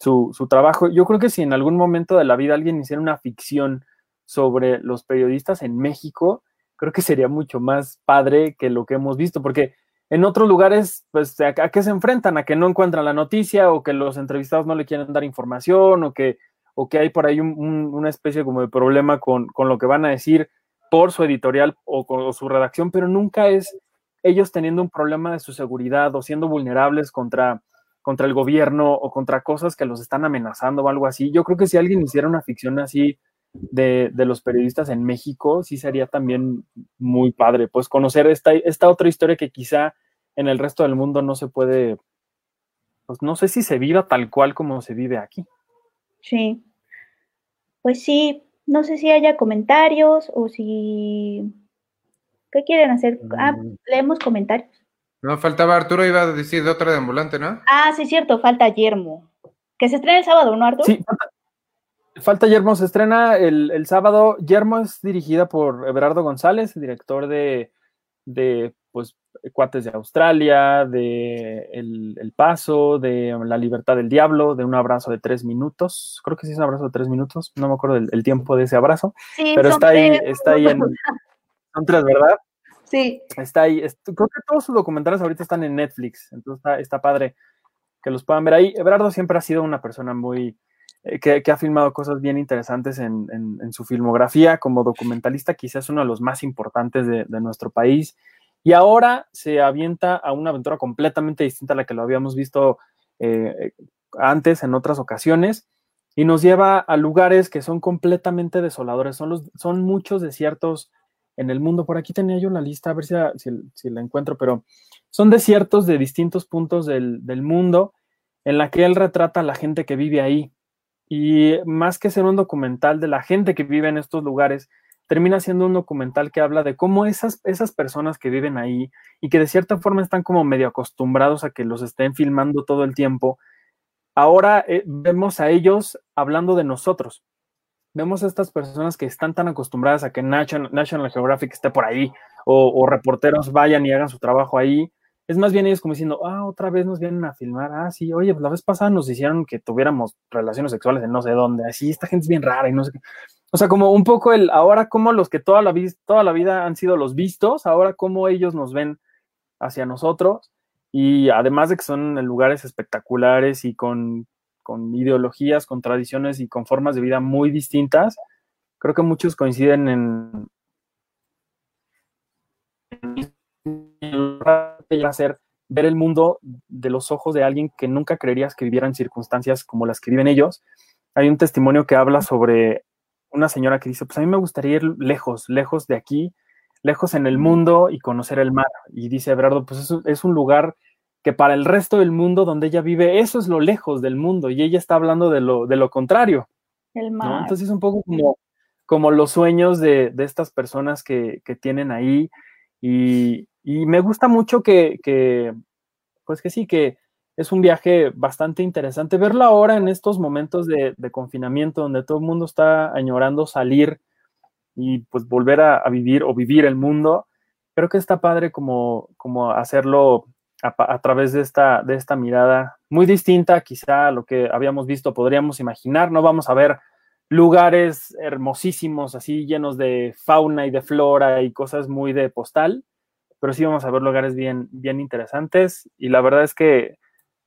su, trabajo. Yo creo que si en algún momento de la vida alguien hiciera una ficción sobre los periodistas en México, creo que sería mucho más padre que lo que hemos visto, porque en otros lugares, pues, ¿a, a qué se enfrentan? A que no encuentran la noticia o que los entrevistados no le quieren dar información o que, o que hay por ahí un, una especie como de problema con, con, lo que van a decir por su editorial o, su redacción, pero nunca es ellos teniendo un problema de su seguridad o siendo vulnerables contra, contra el gobierno o contra cosas que los están amenazando o algo así. Yo creo que si alguien hiciera una ficción así de, de, los periodistas en México, sí sería también muy padre, pues conocer esta, esta otra historia que quizá en el resto del mundo no se puede, pues no sé si se viva tal cual como se vive aquí. Sí, pues sí, no sé si haya comentarios o si... ¿Qué quieren hacer? Ah, leemos comentarios. No, faltaba Arturo, iba a decir de otra de ambulante, ¿no? Ah, sí, cierto, falta Yermo. Que se estrena el sábado, ¿no, Arturo? Sí, falta, Yermo, se estrena el, el, sábado. Yermo es dirigida por Everardo González, director de, de pues, Cuates de Australia, de el, el, Paso, de La Libertad del Diablo, de Un Abrazo de Tres Minutos. Creo que sí es un abrazo de tres minutos, no me acuerdo del el tiempo de ese abrazo, sí, pero está ahí, está ahí en... Son tres, ¿verdad? Sí. Está ahí. Creo que todos sus documentales ahorita están en Netflix, entonces está, está padre que los puedan ver ahí. Everardo siempre ha sido una persona muy, eh, que, que, ha filmado cosas bien interesantes en, en, en, su filmografía como documentalista, quizás uno de los más importantes de, de, nuestro país. Y ahora se avienta a una aventura completamente distinta a la que lo habíamos visto eh, antes en otras ocasiones y nos lleva a lugares que son completamente desoladores. Son, muchos desiertos en el mundo. Por aquí tenía yo la lista, a ver si la, la encuentro, pero son desiertos de distintos puntos del, del, mundo en la que él retrata a la gente que vive ahí. Y más que ser un documental de la gente que vive en estos lugares, termina siendo un documental que habla de cómo esas, esas personas que viven ahí y que de cierta forma están como medio acostumbrados a que los estén filmando todo el tiempo, ahora eh, vemos a ellos hablando de nosotros vemos a estas personas que están tan acostumbradas a que National, Geographic esté por ahí o, o, reporteros vayan y hagan su trabajo ahí. Es más bien ellos como diciendo, ah, otra vez nos vienen a filmar. Ah, sí, oye, pues la vez pasada nos hicieron que tuviéramos relaciones sexuales en no sé dónde. Así, esta gente es bien rara y no sé qué. O sea, como un poco el, ahora como los que toda la, toda la vida han sido los vistos, ahora como ellos nos ven hacia nosotros. Y además de que son lugares espectaculares y con con ideologías, con tradiciones y con formas de vida muy distintas. Creo que muchos coinciden en hacer ver el mundo de los ojos de alguien que nunca creerías que viviera en circunstancias como las que viven ellos. Hay un testimonio que habla sobre una señora que dice, pues a mí me gustaría ir lejos, lejos de aquí, lejos en el mundo y conocer el mar. Y dice Everardo, pues es, es un lugar que para el resto del mundo donde ella vive, eso es lo lejos del mundo y ella está hablando de lo, de lo contrario. El mar. ¿no? Entonces es un poco como, como los sueños de, de estas personas que, que tienen ahí y, y, me gusta mucho que, que, pues que sí, que es un viaje bastante interesante verlo ahora en estos momentos de, confinamiento donde todo el mundo está añorando salir y pues volver a, vivir o vivir el mundo. Creo que está padre como, como hacerlo a, a, través de esta, de esta mirada muy distinta quizá a lo que habíamos visto, podríamos imaginar. No vamos a ver lugares hermosísimos, así llenos de fauna y de flora y cosas muy de postal, pero sí vamos a ver lugares bien, bien interesantes y la verdad es que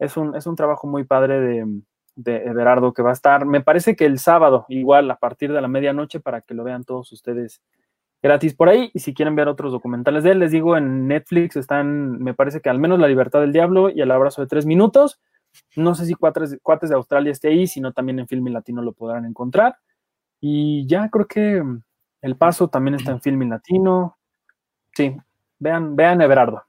es un, es un trabajo muy padre de, de Everardo que va a estar, me parece que el sábado, igual a partir de la medianoche, para que lo vean todos ustedes gratis por ahí. Y si quieren ver otros documentales de él, les digo, en Netflix están, me parece que al menos La Libertad del Diablo y El Abrazo de Tres Minutos. No sé si Cuates, de Australia esté ahí, sino también en Filmin Latino lo podrán encontrar. Y ya creo que El Paso también está en Filmin Latino. Sí, vean, vean Everardo.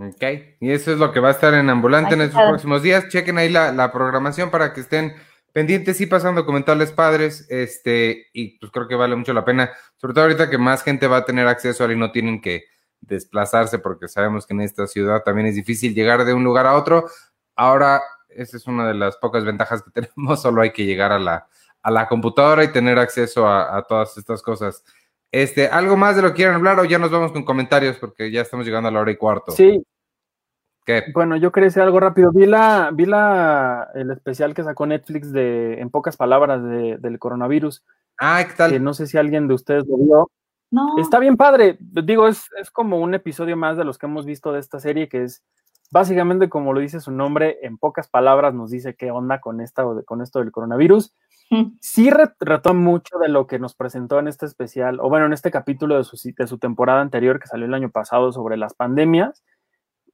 Ok, y eso es lo que va a estar en Ambulante en estos próximos días. Chequen ahí la, la programación para que estén pendientes, sí pasan documentales padres, este, y pues creo que vale mucho la pena, sobre todo ahorita que más gente va a tener acceso a él y no tienen que desplazarse, porque sabemos que en esta ciudad también es difícil llegar de un lugar a otro. ahora esa es una de las pocas ventajas que [LAUGHS] tenemos, solo hay que llegar a la, a la computadora y tener acceso a, a todas estas cosas. Este, ¿Algo más de lo que quieran hablar o ya nos vamos con comentarios porque ya estamos llegando a la hora y cuarto? Sí. ¿Qué? Bueno, yo quería decir algo rápido. Vi la, vi la, el especial que sacó Netflix de, en pocas palabras, de- del coronavirus. Ah, ¿qué tal? Que no sé si alguien de ustedes lo vio. No. Está bien padre. Digo, es, es como un episodio más de los que hemos visto de esta serie, que es básicamente, como lo dice su nombre, en pocas palabras nos dice qué onda con, esta, con esto del coronavirus. Sí re- retoma mucho de lo que nos presentó en este especial, o bueno, en este capítulo de su, de su temporada anterior que salió el año pasado sobre las pandemias,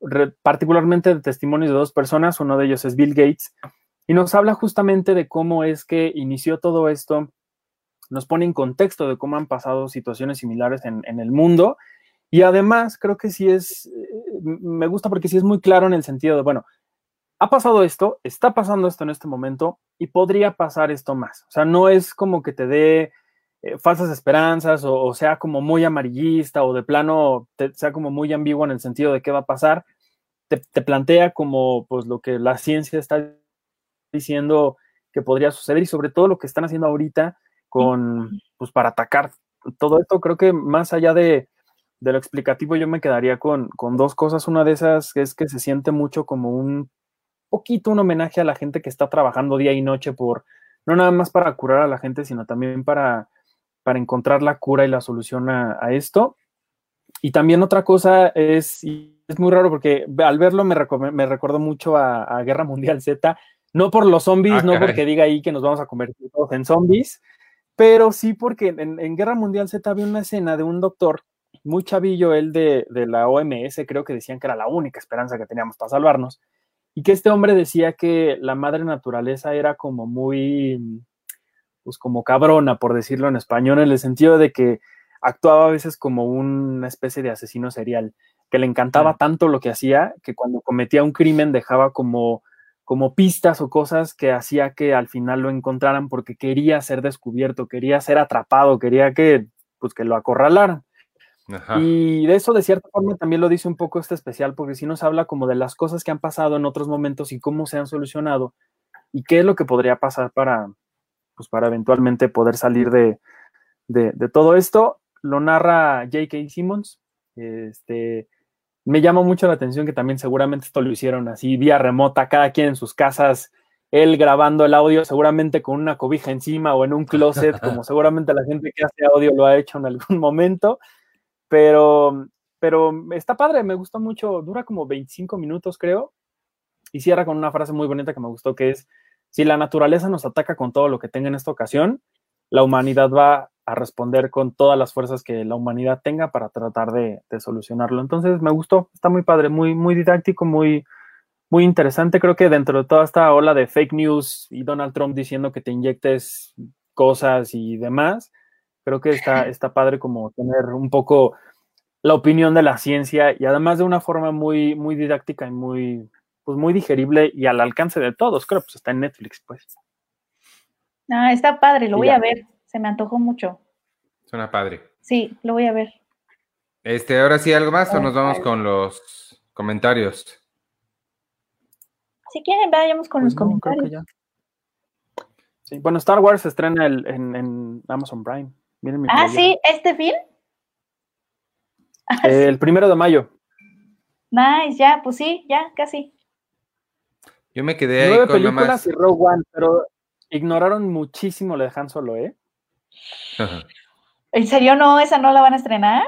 re- particularmente de testimonios de dos personas, uno de ellos es Bill Gates, y nos habla justamente de cómo es que inició todo esto, nos pone en contexto de cómo han pasado situaciones similares en, en el mundo, y además creo que sí es, eh, me gusta porque sí es muy claro en el sentido de, bueno, ha pasado esto, está pasando esto en este momento y podría pasar esto más. O sea, no es como que te dé eh, falsas esperanzas o, o sea como muy amarillista o de plano te- sea como muy ambiguo en el sentido de qué va a pasar. Te, te plantea como pues lo que la ciencia está diciendo que podría suceder y sobre todo lo que están haciendo ahorita con pues para atacar todo esto. Creo que más allá de, de lo explicativo yo me quedaría con, con dos cosas. Una de esas es que se siente mucho como un poquito un homenaje a la gente que está trabajando día y noche por, no nada más para curar a la gente, sino también para, para encontrar la cura y la solución a, a esto. Y también otra cosa es, y es muy raro porque al verlo me, me recordó mucho a, a Guerra Mundial Z, no por los zombies, Ah, no caray. porque diga ahí que nos vamos a convertir todos en zombies, pero sí porque en, en Guerra Mundial Z había una escena de un doctor muy chavillo, él de, de la OMS, creo que decían que era la única esperanza que teníamos para salvarnos, y que este hombre decía que la madre naturaleza era como muy, pues como cabrona, por decirlo en español, en el sentido de que actuaba a veces como una especie de asesino serial, que le encantaba tanto lo que hacía que cuando cometía un crimen dejaba como, como pistas o cosas que hacía que al final lo encontraran porque quería ser descubierto, quería ser atrapado, quería que, pues, que lo acorralaran. Ajá. Y de eso, de cierta forma, también lo dice un poco este especial, porque sí nos habla como de las cosas que han pasado en otros momentos y cómo se han solucionado y qué es lo que podría pasar para, pues, para eventualmente poder salir de, de, de todo esto. Lo narra J.K. Simmons. Este, me llama mucho la atención que también seguramente esto lo hicieron así, vía remota, cada quien en sus casas, él grabando el audio, seguramente con una cobija encima o en un closet, como [LAUGHS] seguramente la gente que hace audio lo ha hecho en algún momento pero, pero está padre, me gustó mucho, dura como 25 minutos creo, y cierra con una frase muy bonita que me gustó, que es, si la naturaleza nos ataca con todo lo que tenga en esta ocasión, la humanidad va a responder con todas las fuerzas que la humanidad tenga para tratar de, de solucionarlo. Entonces me gustó, está muy padre, muy, muy didáctico, muy, muy interesante. Creo que dentro de toda esta ola de fake news y Donald Trump diciendo que te inyectes cosas y demás, creo que está, está padre como tener un poco la opinión de la ciencia y además de una forma muy, muy didáctica y muy, pues muy digerible y al alcance de todos. Creo pues está en Netflix, pues. Ah, está padre, lo Y voy ya. a ver. Se me antojó mucho. Suena padre. Sí, lo voy a ver. Este, ahora sí, ¿algo más o nos vamos con los comentarios? Si quieren, vayamos con Pues los no, creo que comentarios. ya. Sí, bueno, Star Wars se estrena el- en, en Amazon Prime. Miren mi Ah, playera. sí, este film. Ah, sí. El primero de mayo. Nice, ya, pues sí, ya, casi. Yo me quedé ahí Nueve con películas más. y Rogue One, pero ignoraron muchísimo lo de Han Solo, ¿eh? ¿En serio no? ¿Esa no la van a estrenar?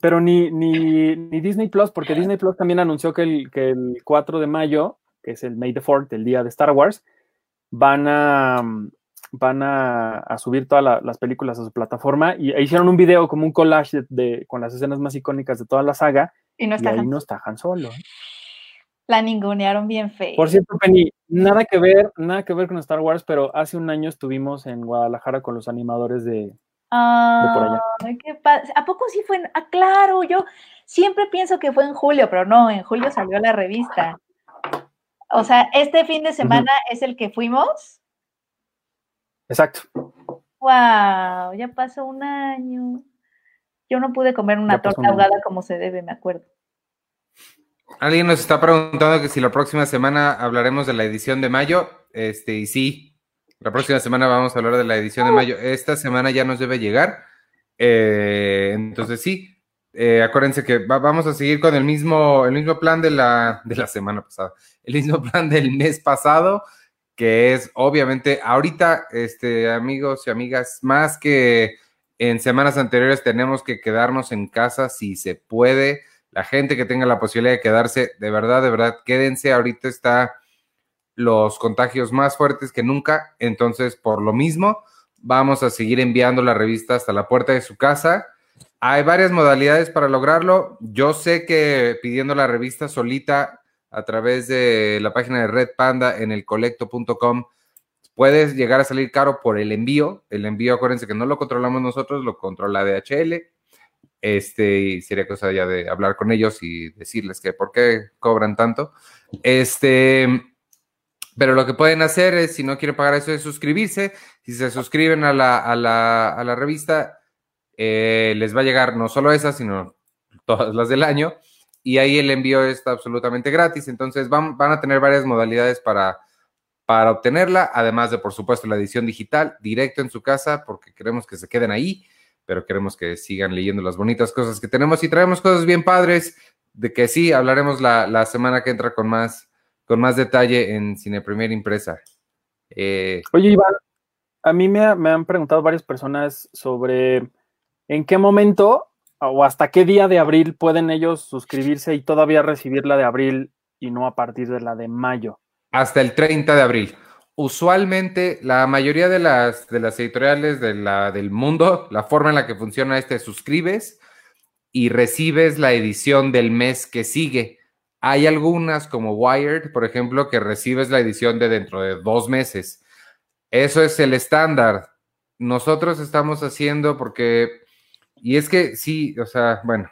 Pero ni, ni, ni Disney Plus, porque Disney Plus también anunció que el, que el 4 de mayo, que es el May the 4th, el día de Star Wars, van a, van a, a subir todas la- las películas a su plataforma y e hicieron un video como un collage de, de- con las escenas más icónicas de toda la saga Y no y está. ahí Han- no está Han Solo. ¿eh? La ningunearon bien feo. Por cierto, Penny, nada que ver, nada que ver con Star Wars, pero hace un año estuvimos en Guadalajara con los animadores de, por allá. Ay, qué. ¿A poco sí fue? en- Ah, claro, yo siempre pienso que fue en julio, pero no, en julio salió la revista. O sea, este fin de semana es el que fuimos. Exacto. ¡Wow! Ya pasó un año. Yo no pude comer una Ya torta ahogada como se debe, me acuerdo. Alguien nos está preguntando que si la próxima semana hablaremos de la edición de mayo. Este, y sí, la próxima semana vamos a hablar de la edición de mayo. Esta semana ya nos debe llegar. Eh, entonces sí, eh, acuérdense que vamos a seguir con el mismo, el mismo plan de la, de la semana pasada, el mismo [LAUGHS] plan del mes pasado, que es obviamente ahorita, este, amigos y amigas, más que en semanas anteriores tenemos que quedarnos en casa si se puede. La gente que tenga la posibilidad de quedarse, de verdad, de verdad, quédense. Ahorita está los contagios más fuertes que nunca. Entonces, por lo mismo, vamos a seguir enviando la revista hasta la puerta de su casa. Hay varias modalidades para lograrlo. Yo sé que pidiendo la revista solita a través de la página de Red Panda en el colecto.com puedes llegar a salir caro por el envío. El envío, acuérdense que no lo controlamos nosotros, lo controla DHL. Este, y sería cosa ya de hablar con ellos y decirles que por qué cobran tanto. Este, pero lo que pueden hacer es, si no quieren pagar eso, es suscribirse. Si se suscriben a la, a la, a la revista, eh, les va a llegar no solo esa, sino todas las del año. Y ahí el envío está absolutamente gratis. Entonces van, van a tener varias modalidades para, para obtenerla, además de, por supuesto, la edición digital directo en su casa, porque queremos que se queden ahí, pero queremos que sigan leyendo las bonitas cosas que tenemos y traemos cosas bien padres, de que sí, hablaremos la, la semana que entra con más con más detalle en Cine Premier Impresa. Eh, Oye, Iván, a mí me, han preguntado varias personas sobre en qué momento o hasta qué día de abril pueden ellos suscribirse y todavía recibir la de abril y no a partir de la de mayo. Hasta el 30 de abril. Usualmente, la mayoría de las, de las editoriales de la, del mundo, la forma en la que funciona este, suscribes y recibes la edición del mes que sigue. Hay algunas como Wired, por ejemplo, que recibes la edición de dentro de dos meses. Eso es el estándar. Nosotros estamos haciendo porque, y es que sí, o sea, bueno,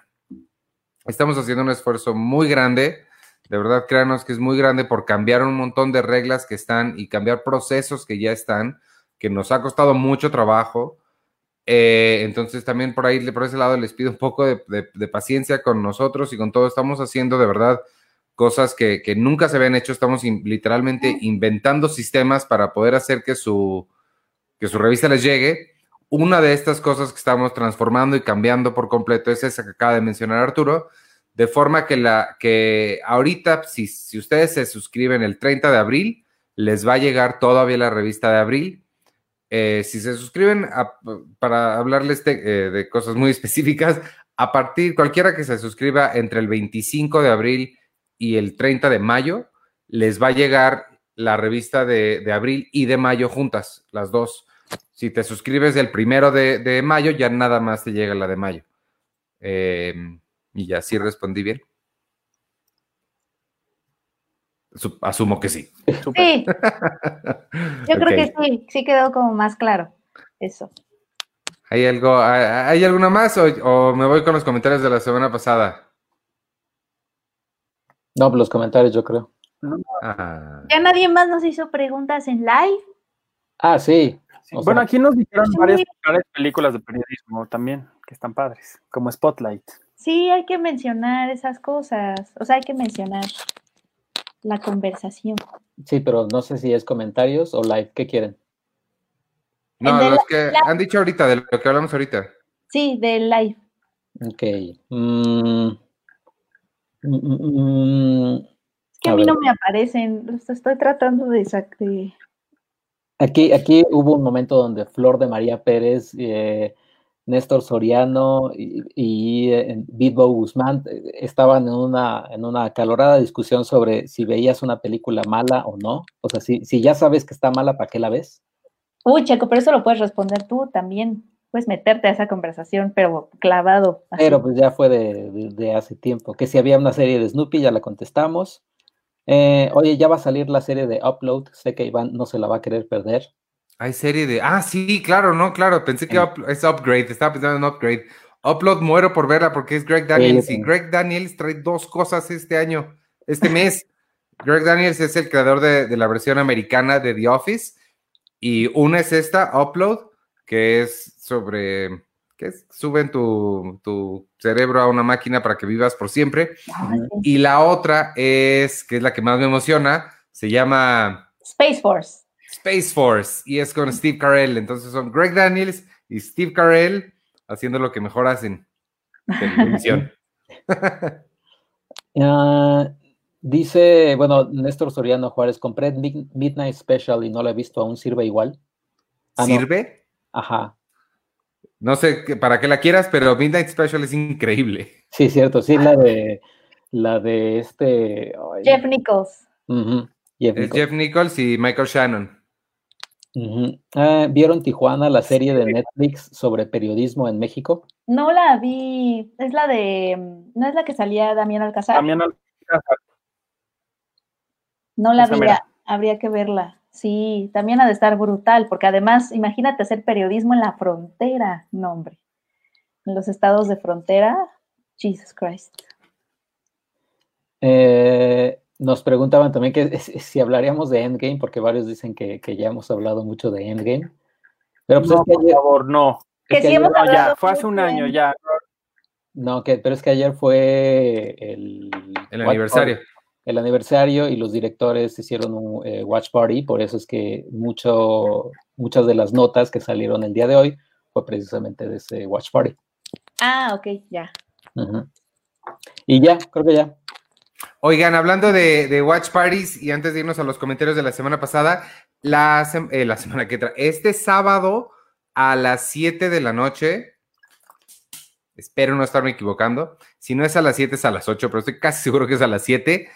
estamos haciendo un esfuerzo muy grande. De verdad, créanos que es muy grande por cambiar un montón de reglas que están y cambiar procesos que ya están, que nos ha costado mucho trabajo. Eh, entonces también por ahí, por ese lado, les pido un poco de, de, paciencia con nosotros y con todo. Estamos haciendo de verdad cosas que, nunca se habían hecho. Estamos literalmente inventando sistemas para poder hacer que su, que su revista les llegue. Una de estas cosas que estamos transformando y cambiando por completo es esa que acaba de mencionar Arturo, de forma que, la, que ahorita, si, si ustedes se suscriben el 30 de abril, les va a llegar todavía la revista de abril. Eh, si se suscriben para hablarles de, eh, cosas muy [LAUGHS] específicas, a partir, cualquiera que se suscriba entre el 25 de abril y el 30 de mayo les va a llegar la revista de, abril y de mayo juntas, las dos. Si te suscribes el primero de, mayo, ya nada más te llega la de mayo. Em, y ya sí respondí bien. Asumo que sí. Sí. [LAUGHS] Yo creo que sí, sí quedó como más claro eso. ¿Hay algo, hay, alguna más o me voy con los comentarios de la semana pasada? No, los comentarios, yo creo. Ah. ¿Ya nadie más nos hizo preguntas en live? Ah, sí. Bueno, aquí nos dijeron varias, películas de periodismo también, que están padres, como Spotlight. Sí, hay que mencionar esas cosas. O sea, hay que mencionar la conversación. Sí, pero no sé si es comentarios o live. ¿Qué quieren? No, los que han dicho ahorita, de lo que hablamos ahorita. Sí, del live. Ok. Mm, Mm, mm, mm, es que a, mí no me aparecen, estoy tratando de, de... Aquí, aquí hubo un momento donde Flor de María Pérez, eh, Néstor Soriano y, y eh, Guzmán eh, estaban en una, en una acalorada discusión sobre si veías una película mala o no. O sea, si, si ya sabes que está mala, ¿para qué la ves? Uy, Checo, pero eso lo puedes responder tú también puedes meterte a esa conversación, pero clavado. Pero pues ya fue de, hace tiempo. Que si había una serie de Snoopy, ya la contestamos. Eh, oye, ya va a salir la serie de Upload. Sé que Iván no se la va a querer perder. Hay serie de. Ah, sí, claro, no, claro. Pensé que es Upgrade. Estaba pensando en Upgrade. Upload muero por verla porque es Greg Daniels. y Greg Daniels trae dos cosas este año, este mes. [LAUGHS] Greg Daniels es el creador de, de la versión americana de The Office. Y una es esta, Upload, que es sobre que es, suben tu, tu cerebro a una máquina para que vivas por siempre. Y la otra es, que es la que más me emociona, se llama Space Force. Space Force y es con Steve Carell. Entonces son Greg Daniels y Steve Carell haciendo lo que mejor hacen. Televisión. [LAUGHS] Ah, dice, bueno, Néstor Soriano Juárez, compré Mid- Midnight Special y no la he visto, ¿aún sirve igual? Ah, no. ¿Sirve? Ajá. No sé para qué la quieras, pero Midnight Special es increíble. Sí, cierto, sí, la de la de este ay, Jeff Nichols. Jeff Es Nichols. Jeff Nichols y Michael Shannon. Ah, ¿Vieron Tijuana, la serie de Netflix sobre periodismo en México? No la vi. Es la de. ¿No es la que salía Damián Alcázar? También al- No la Esa vi. mera. Habría que verla. Sí, también ha de estar brutal, porque además, imagínate hacer periodismo en la frontera. No, hombre. En los estados de frontera. Jesus Christ. Eh, nos preguntaban también que si hablaríamos de Endgame, porque varios dicen que, que ya hemos hablado mucho de Endgame. Pero pues no, es que por ayer, favor, no. Que es que sí ayer- hemos No, hablado ya, fue hace un año, ya. no, que, pero es que ayer fue el, El aniversario. El aniversario y los directores hicieron un eh, watch party, por eso es que mucho, muchas de las notas que salieron el día de hoy fue precisamente de ese watch party. Ah, ok, ya. Y ya, creo que ya. Oigan, hablando de, de Watch Parties y antes de irnos a los comentarios de la semana pasada, la, sem- eh, la semana que trae, este sábado a las 7 de la noche, espero no estarme equivocando, si no es a las 7 es a las 8, pero estoy casi seguro que es a las 7,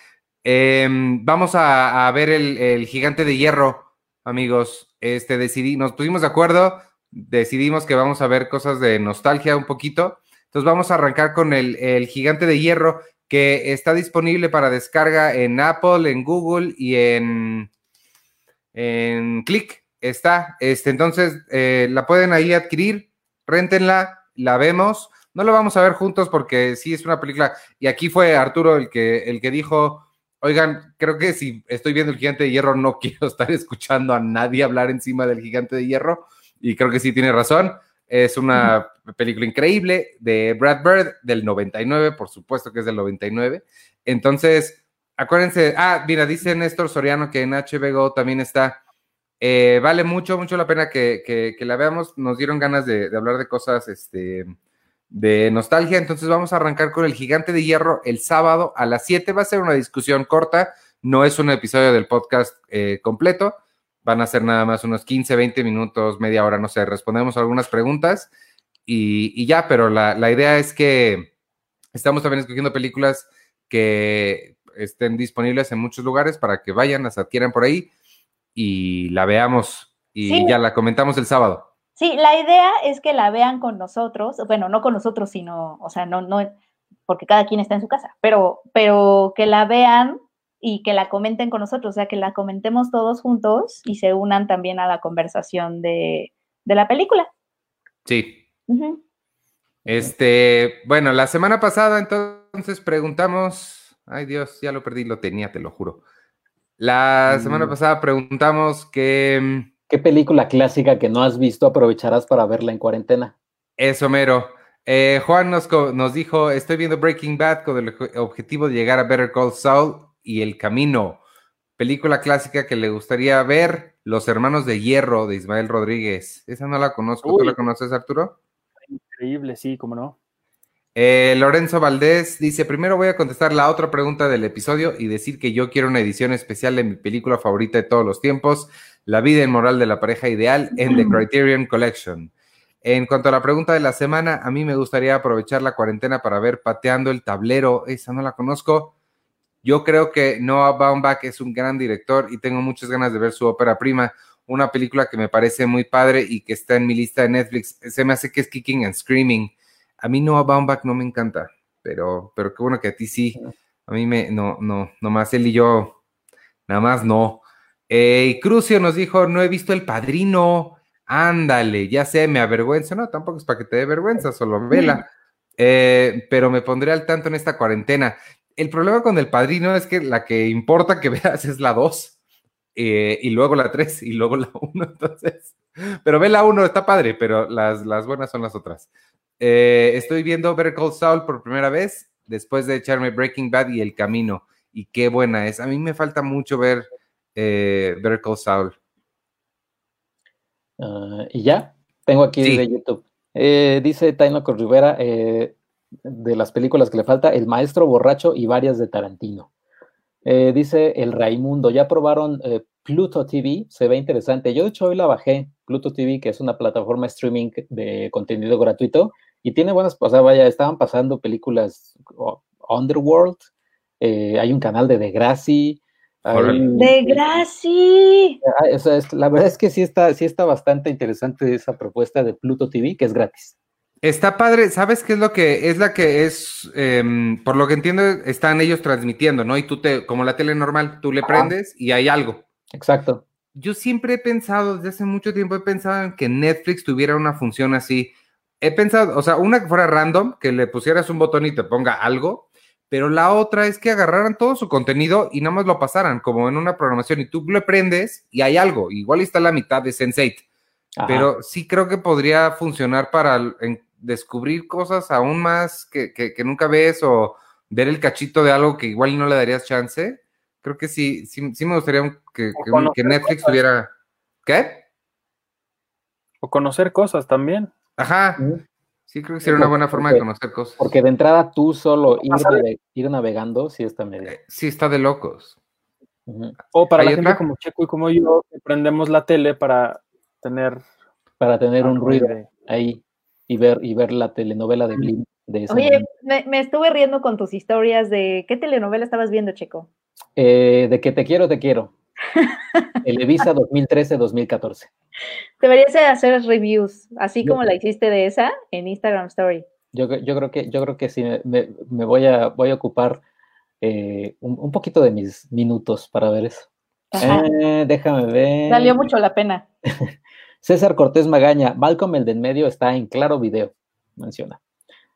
em, vamos a, ver el, el gigante de hierro, amigos. Este, decidí, nos pusimos de acuerdo, decidimos que vamos a ver cosas de nostalgia un poquito. Entonces vamos a arrancar con el, el gigante de hierro que está disponible para descarga en Apple, en Google y en, en Click. Está. Este, entonces eh, la pueden ahí adquirir, réntenla, la vemos. No la vamos a ver juntos porque sí es una película. Y aquí fue Arturo el que, el que dijo: Oigan, creo que si estoy viendo el gigante de hierro, no [LAUGHS] quiero estar escuchando a nadie hablar encima del gigante de hierro. Y creo que sí tiene razón. Es una [LAUGHS] película increíble de Brad Bird del 99, por supuesto que es del 99. Entonces, acuérdense, ah, mira, dice Néstor Soriano que en HBO también está. Eh, vale mucho, mucho la pena que, que- que la veamos. Nos dieron ganas de, de hablar de cosas este, de nostalgia. Entonces vamos a arrancar con el gigante de hierro el sábado a las 7. Va a ser una discusión corta, no es un episodio del podcast eh, completo. Van a ser nada más unos 15, 20 minutos, media hora, no sé. Respondemos algunas preguntas y, y ya, pero la, la idea es que estamos también escogiendo películas que estén disponibles en muchos lugares para que vayan, las adquieran por ahí y la veamos y Sí. ya la comentamos el sábado. Sí, la idea es que la vean con nosotros, bueno, no con nosotros, sino, o sea, no, no, porque cada quien está en su casa, pero, pero que la vean y que la comenten con nosotros, o sea, que la comentemos todos juntos y se unan también a la conversación de, de la película. Sí. Este, bueno, la semana pasada entonces preguntamos, ay Dios, ya lo perdí, lo tenía, te lo juro. La semana Mm. pasada preguntamos que ¿Qué película clásica que no has visto aprovecharás para verla en cuarentena? es Homero. Eh, Juan nos, dijo, estoy viendo Breaking Bad con el obje- objetivo de llegar a Better Call Saul y El Camino. Película clásica que le gustaría ver, Los Hermanos de Hierro de Ismael Rodríguez. Esa no la conozco, ¿tú la conoces, Arturo? Increíble, sí, cómo no. Eh, Lorenzo Valdés dice, primero voy a contestar la otra pregunta del episodio y decir que yo quiero una edición especial de mi película favorita de todos los tiempos, La vida inmoral de la pareja ideal en The Criterion Collection. En cuanto a la pregunta de la semana, a mí me gustaría aprovechar la cuarentena para ver Pateando el Tablero, esa no la conozco. Yo creo que Noah Baumbach es un gran director y tengo muchas ganas de ver su ópera prima, una película que me parece muy padre y que está en mi lista de Netflix. Se me hace que es Kicking and Screaming. A mí Noah Baumbach no me encanta, pero, pero qué bueno que a ti sí. A mí me, no, no, nomás él y yo, nada más no. Eh, y Crucio nos dijo, no he visto El Padrino. Ándale, ya sé, me avergüenza. No, tampoco es para que te dé vergüenza, solo vela. [LAUGHS] Eh, pero me pondré al tanto en esta cuarentena. El problema con El Padrino es que la que importa que [LAUGHS] veas es la 2, eh, y luego la 3, y luego la 1, [LAUGHS] entonces. Pero ve la 1, está padre, pero las, las buenas son las otras. Eh, estoy viendo Better Call Saul por primera vez después de echarme Breaking Bad y El Camino. Y qué buena es. A mí me falta mucho ver eh, Better Call Saul. Ah, y ya, tengo aquí Sí. de YouTube. Eh, dice Taino Rivera, eh, de las películas que le falta, El Maestro Borracho y varias de Tarantino. Eh, dice El Raimundo, ¿ya probaron eh, Pluto TV? Se ve interesante. Yo de hecho hoy la bajé, Pluto TV, que es una plataforma streaming de contenido gratuito, y tiene buenas, o sea, vaya, estaban pasando películas Underworld, eh, hay un canal de Degrassi, De Graci. Ah, o sea, es- la verdad es que sí está, sí está bastante interesante esa propuesta de Pluto TV, que es gratis. Está padre, ¿sabes qué es lo que es la que es? em, por lo que entiendo, están ellos transmitiendo, ¿no? Y tú te, como la tele normal, tú le Ajá. prendes y hay algo. Exacto. Yo siempre he pensado, desde hace mucho tiempo he pensado en que Netflix tuviera una función así. He pensado, o sea, una que fuera random, que le pusieras un botón y te ponga algo, pero la otra es que agarraran todo su contenido y nada más lo pasaran como en una programación y tú le prendes y hay algo, igual está la mitad de Sense8, Ajá. pero sí creo que podría funcionar para en- descubrir cosas aún más que, que- que nunca ves o ver el cachito de algo que igual no le darías chance. Creo que sí, sí, sí me gustaría que, Netflix cosas. tuviera... ¿Qué? O conocer cosas también. Ajá. Sí creo que sería una buena forma de conocer cosas. Porque de entrada tú solo ir, ir navegando, sí está medio. Eh, Sí, está de locos. O para ¿Hay la gente como Checo y como yo, que prendemos la tele para tener Para tener un algo ruido de- ahí y ver, y ver la telenovela de Blim de Oye, me, me estuve riendo con tus historias de qué telenovela estabas viendo, Checo. Eh, de que te quiero, te quiero. Televisa 2013-2014. Deberías de hacer reviews, así como la hiciste de esa en Instagram Story. Yo, yo creo que, yo creo que sí me, voy a voy a ocupar eh, un, un poquito de mis minutos para ver eso. Eh, déjame ver. Valió mucho la pena. [LAUGHS] César Cortés Magaña, Malcolm el de en medio está en claro video, menciona.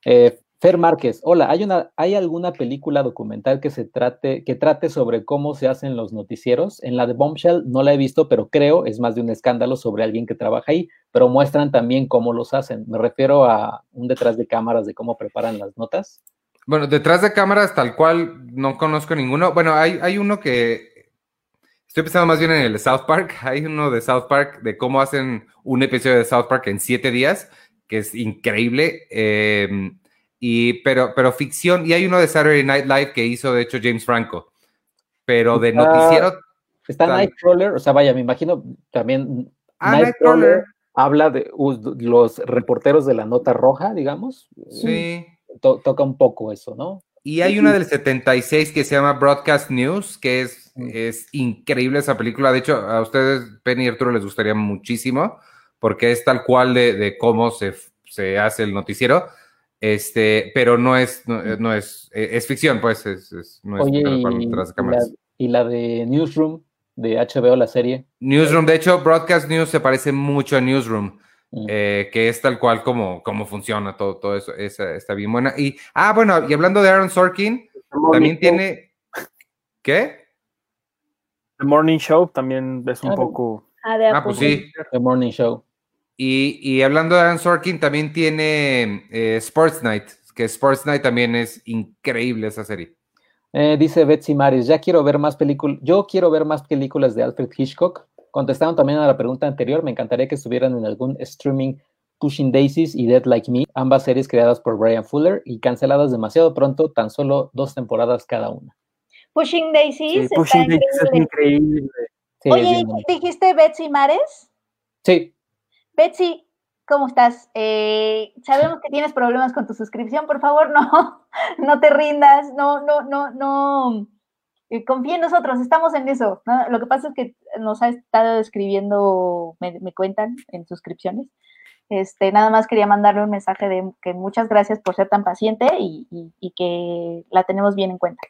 Eh, Fer Márquez, hola, ¿hay, una, ¿hay alguna película documental que se trate, que trate sobre cómo se hacen los noticieros? En la de Bombshell no la he visto, pero creo es más de un escándalo sobre alguien que trabaja ahí, pero muestran también cómo los hacen. Me refiero a un detrás de cámaras de cómo preparan las notas. Bueno, detrás de cámaras, tal cual, no conozco ninguno. Bueno, hay, hay uno que. Estoy pensando más bien en el South Park. [LAUGHS] Hay uno de South Park de cómo hacen un episodio de South Park en siete días, que es increíble. eh, y, pero, pero ficción. Y hay uno de Saturday Night Live que hizo, de hecho, James Franco. Pero de Está- noticiero. Está. Nightcrawler, o sea, vaya, me imagino también Ah, Nightcrawler. habla de uh, los reporteros de la nota roja, digamos. Sí. To- toca un poco eso, ¿no? Y hay una del 76 que se llama Broadcast News, que es, Mm. es increíble esa película. De hecho, a ustedes, Penny y Arturo, les gustaría muchísimo, porque es tal cual de, de cómo se, se hace el noticiero. Este, pero no es, no, no es, eh, es ficción, pues, es, es- no es Oye, y, tras de la, cámaras. y la de Newsroom de HBO, la serie. Newsroom, de hecho, Broadcast News se parece mucho a Newsroom, Mm. eh, que es tal cual como, como funciona todo, todo eso. Esa está bien buena. Y, ah, bueno, y hablando de Aaron Sorkin, también tiene. ¿Qué? The Morning Show también es un Ah, poco. Ah, de Ah, pues sí. The Morning Show. Y, y hablando de Aaron Sorkin, también tiene eh, Sports Night, que Sports Night también es increíble esa serie. Eh, dice Betsy Maris, ya quiero ver más películas. Yo quiero ver más películas de Alfred Hitchcock. Contestaron también a la pregunta anterior. Me encantaría que estuvieran en algún streaming Pushing Daisies y Dead Like Me, ambas series creadas por Brian Fuller y canceladas demasiado pronto, tan solo dos temporadas cada una. Pushing Daisies. Sí, está Pushing Daisies es increíble. increíble. Sí, es Oye, bien bonito. ¿dijiste Betsy Mares? Sí, Betsy, ¿cómo estás? Eh, sabemos que tienes problemas con tu suscripción, por favor, [LAUGHS] no, no te rindas, no, no, no, no. eh, confía en nosotros, estamos en eso. Lo que pasa es que nos ha estado escribiendo, me, cuentan, en suscripciones. Este, nada más quería mandarle un mensaje de que muchas gracias por ser tan paciente y, y- y que la tenemos bien en cuenta.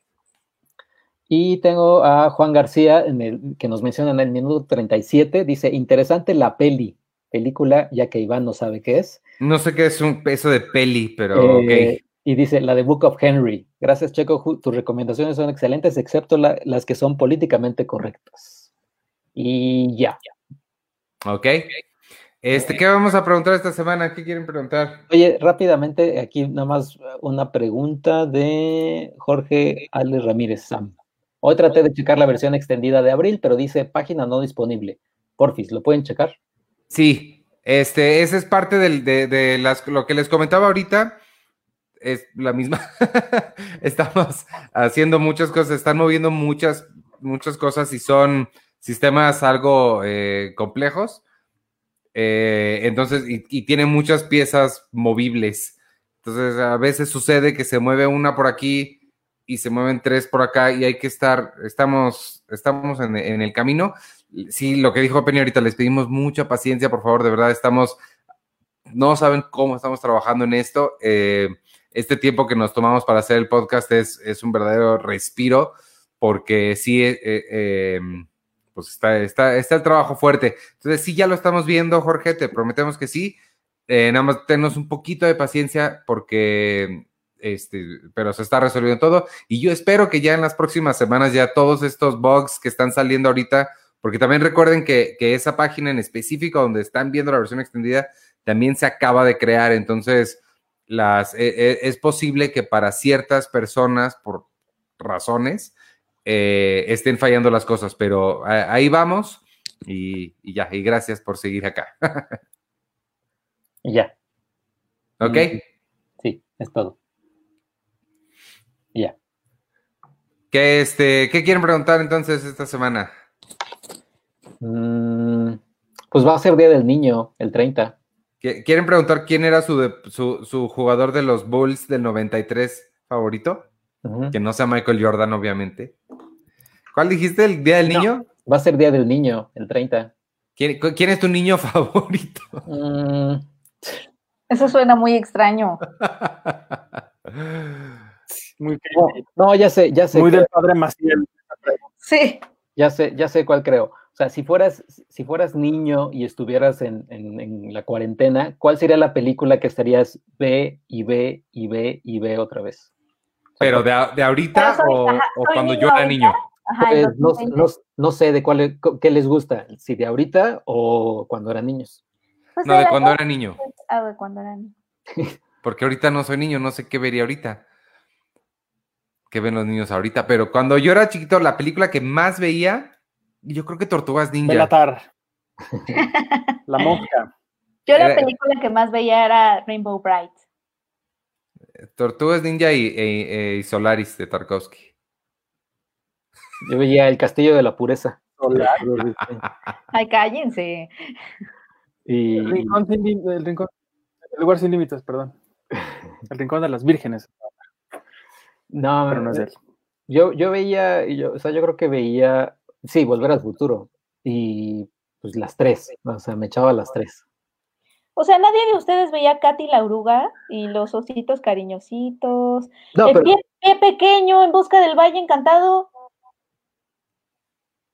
Y tengo a Juan García, en el, que nos menciona en el minuto 37, dice, interesante la peli, película, ya que Iván no sabe qué es. No sé qué es un peso de peli, pero Eh, ok. Y dice, la de Book of Henry. Gracias, Checo, tus recomendaciones son excelentes, excepto la- las que son políticamente correctas. Y ya. Ok. Este, ¿qué vamos a preguntar esta semana? ¿Qué quieren preguntar? Oye, rápidamente, aquí nada más una pregunta de Jorge Ale Ramírez Sam. Hoy traté de checar la versión extendida de abril, pero dice página no disponible. Porfis, ¿lo pueden checar? Sí, este, esa es parte de, de las, lo que les comentaba ahorita. Es la misma. [LAUGHS] Estamos haciendo muchas cosas, están moviendo muchas, muchas cosas y son sistemas algo eh, complejos. Eh, entonces, y, y tiene muchas piezas movibles. Entonces, a veces sucede que se mueve una por aquí y se mueven tres por acá y hay que estar, estamos, estamos en, en el camino. Sí, lo que dijo Penny ahorita, les pedimos mucha paciencia, por favor, de verdad, estamos, no saben cómo estamos trabajando en esto. Eh, este tiempo que nos tomamos para hacer el podcast es, es un verdadero respiro, porque sí, eh, eh, pues está, está, está el trabajo fuerte. Entonces, sí, ya lo estamos viendo, Jorge, te prometemos que sí. Eh, nada más tenos un poquito de paciencia porque, este, pero se está resolviendo todo. Y yo espero que ya en las próximas semanas ya todos estos bugs que están saliendo ahorita, porque también recuerden que, que esa página en específico donde están viendo la versión extendida también se acaba de crear. Entonces, las, eh, eh, es posible que para ciertas personas, por razones, eh, estén fallando las cosas, pero ahí vamos y, y ya, y gracias por seguir acá. [LAUGHS] Y ya. ¿Ok? Sí, es todo. Y ya. ¿Qué, este, ¿Qué quieren preguntar entonces esta semana? Mm, pues va a ser Día del Niño, el 30. ¿Qui- ¿Quieren preguntar quién era su, de- su, su jugador de los Bulls del 93 favorito? Que no sea Michael Jordan, obviamente. ¿Cuál dijiste? ¿El Día del No. Niño? Va a ser Día del Niño, el 30. ¿Quién, cu- quién es tu niño [LAUGHS] favorito? Mm, Eso suena muy extraño. [LAUGHS] Muy, no, no, ya sé, ya sé. muy del padre Maciel. Sí. Ya sé, ya sé cuál creo. O sea, si fueras, si fueras niño y estuvieras en, en- en la cuarentena, ¿cuál sería la película que estarías ve y ve y ve y ve otra vez? ¿Pero de, de ahorita Pero soy- o, ajá, o soy cuando niño yo era ahorita. niño? Ajá, Pues, no, 2020. no- no sé de cuál qué les gusta, si de ahorita o cuando eran niños. Pues No, de cuando era niño. Ah, de cuando era niño. [LAUGHS] Porque ahorita no soy niño, no sé qué vería ahorita. ¿Qué ven los niños ahorita? Pero cuando yo era chiquito, la película que más veía, yo creo que Tortugas Ninja. Belatar. [LAUGHS] La mosca. Yo la película que más veía era Rainbow Bright. Tortugas Ninja y, y Solaris de Tarkovsky. Yo veía El Castillo de la Pureza. Ay, cállense. Y, El rincón, sin el rincón- el lugar sin límites, perdón. El rincón de las vírgenes, no, pero no es él. yo, yo veía, yo, o sea, yo creo que veía, sí, Volver al Futuro. Y pues las tres, o sea, me echaba las tres. O sea, nadie de ustedes veía Katy la oruga y los ositos cariñositos. No, el pero, pie, pie pequeño en busca del valle encantado.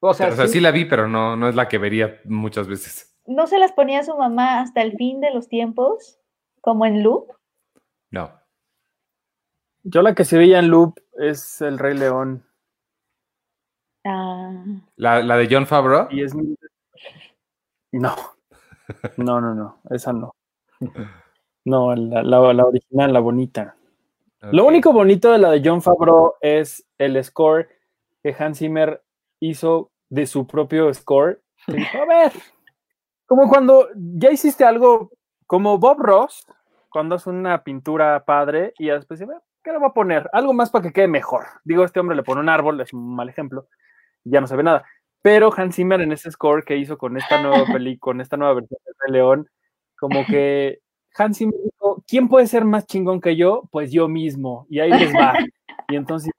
o sea, o sea, sí, sí la vi, pero no, no es la que vería muchas veces. ¿No se las ponía su mamá hasta el fin de los tiempos? Como en loop. No. Yo la que sí veía en loop es El Rey León. Ah, La, la de John Favreau. Y es mi- No. No, no, no. Esa no. No, la, la- la original, la bonita. Lo único bonito de la de John Favreau es el score que Hans Zimmer hizo de su propio score. Dijo, a ver, como cuando ya hiciste algo como Bob Ross, cuando hace una pintura padre y después dice, "Bueno, ¿qué le voy a poner? Algo más para que quede mejor. Digo, este hombre le pone un árbol, es un mal ejemplo, ya no se ve nada. Pero Hans Zimmer en ese score que hizo con esta nueva [LAUGHS] peli, con esta nueva versión de Rey León, como que Hans Zimmer dijo, ¿quién puede ser más chingón que yo? Pues yo mismo. Y ahí les va. [LAUGHS] Y entonces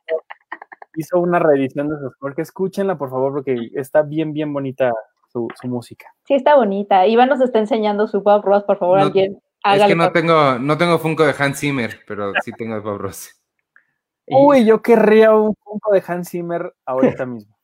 hizo- una reedición de ese score, que escúchenla, por favor, porque está bien, bien bonita su, su música. sí, está bonita. Iván nos está enseñando su Bob Ross, por favor, No, alguien. Es que no tengo, no tengo Funko de Hans Zimmer, pero sí tengo de Bob Ross. Uy, yo querría un punto de Hans Zimmer ahorita [LAUGHS] mismo.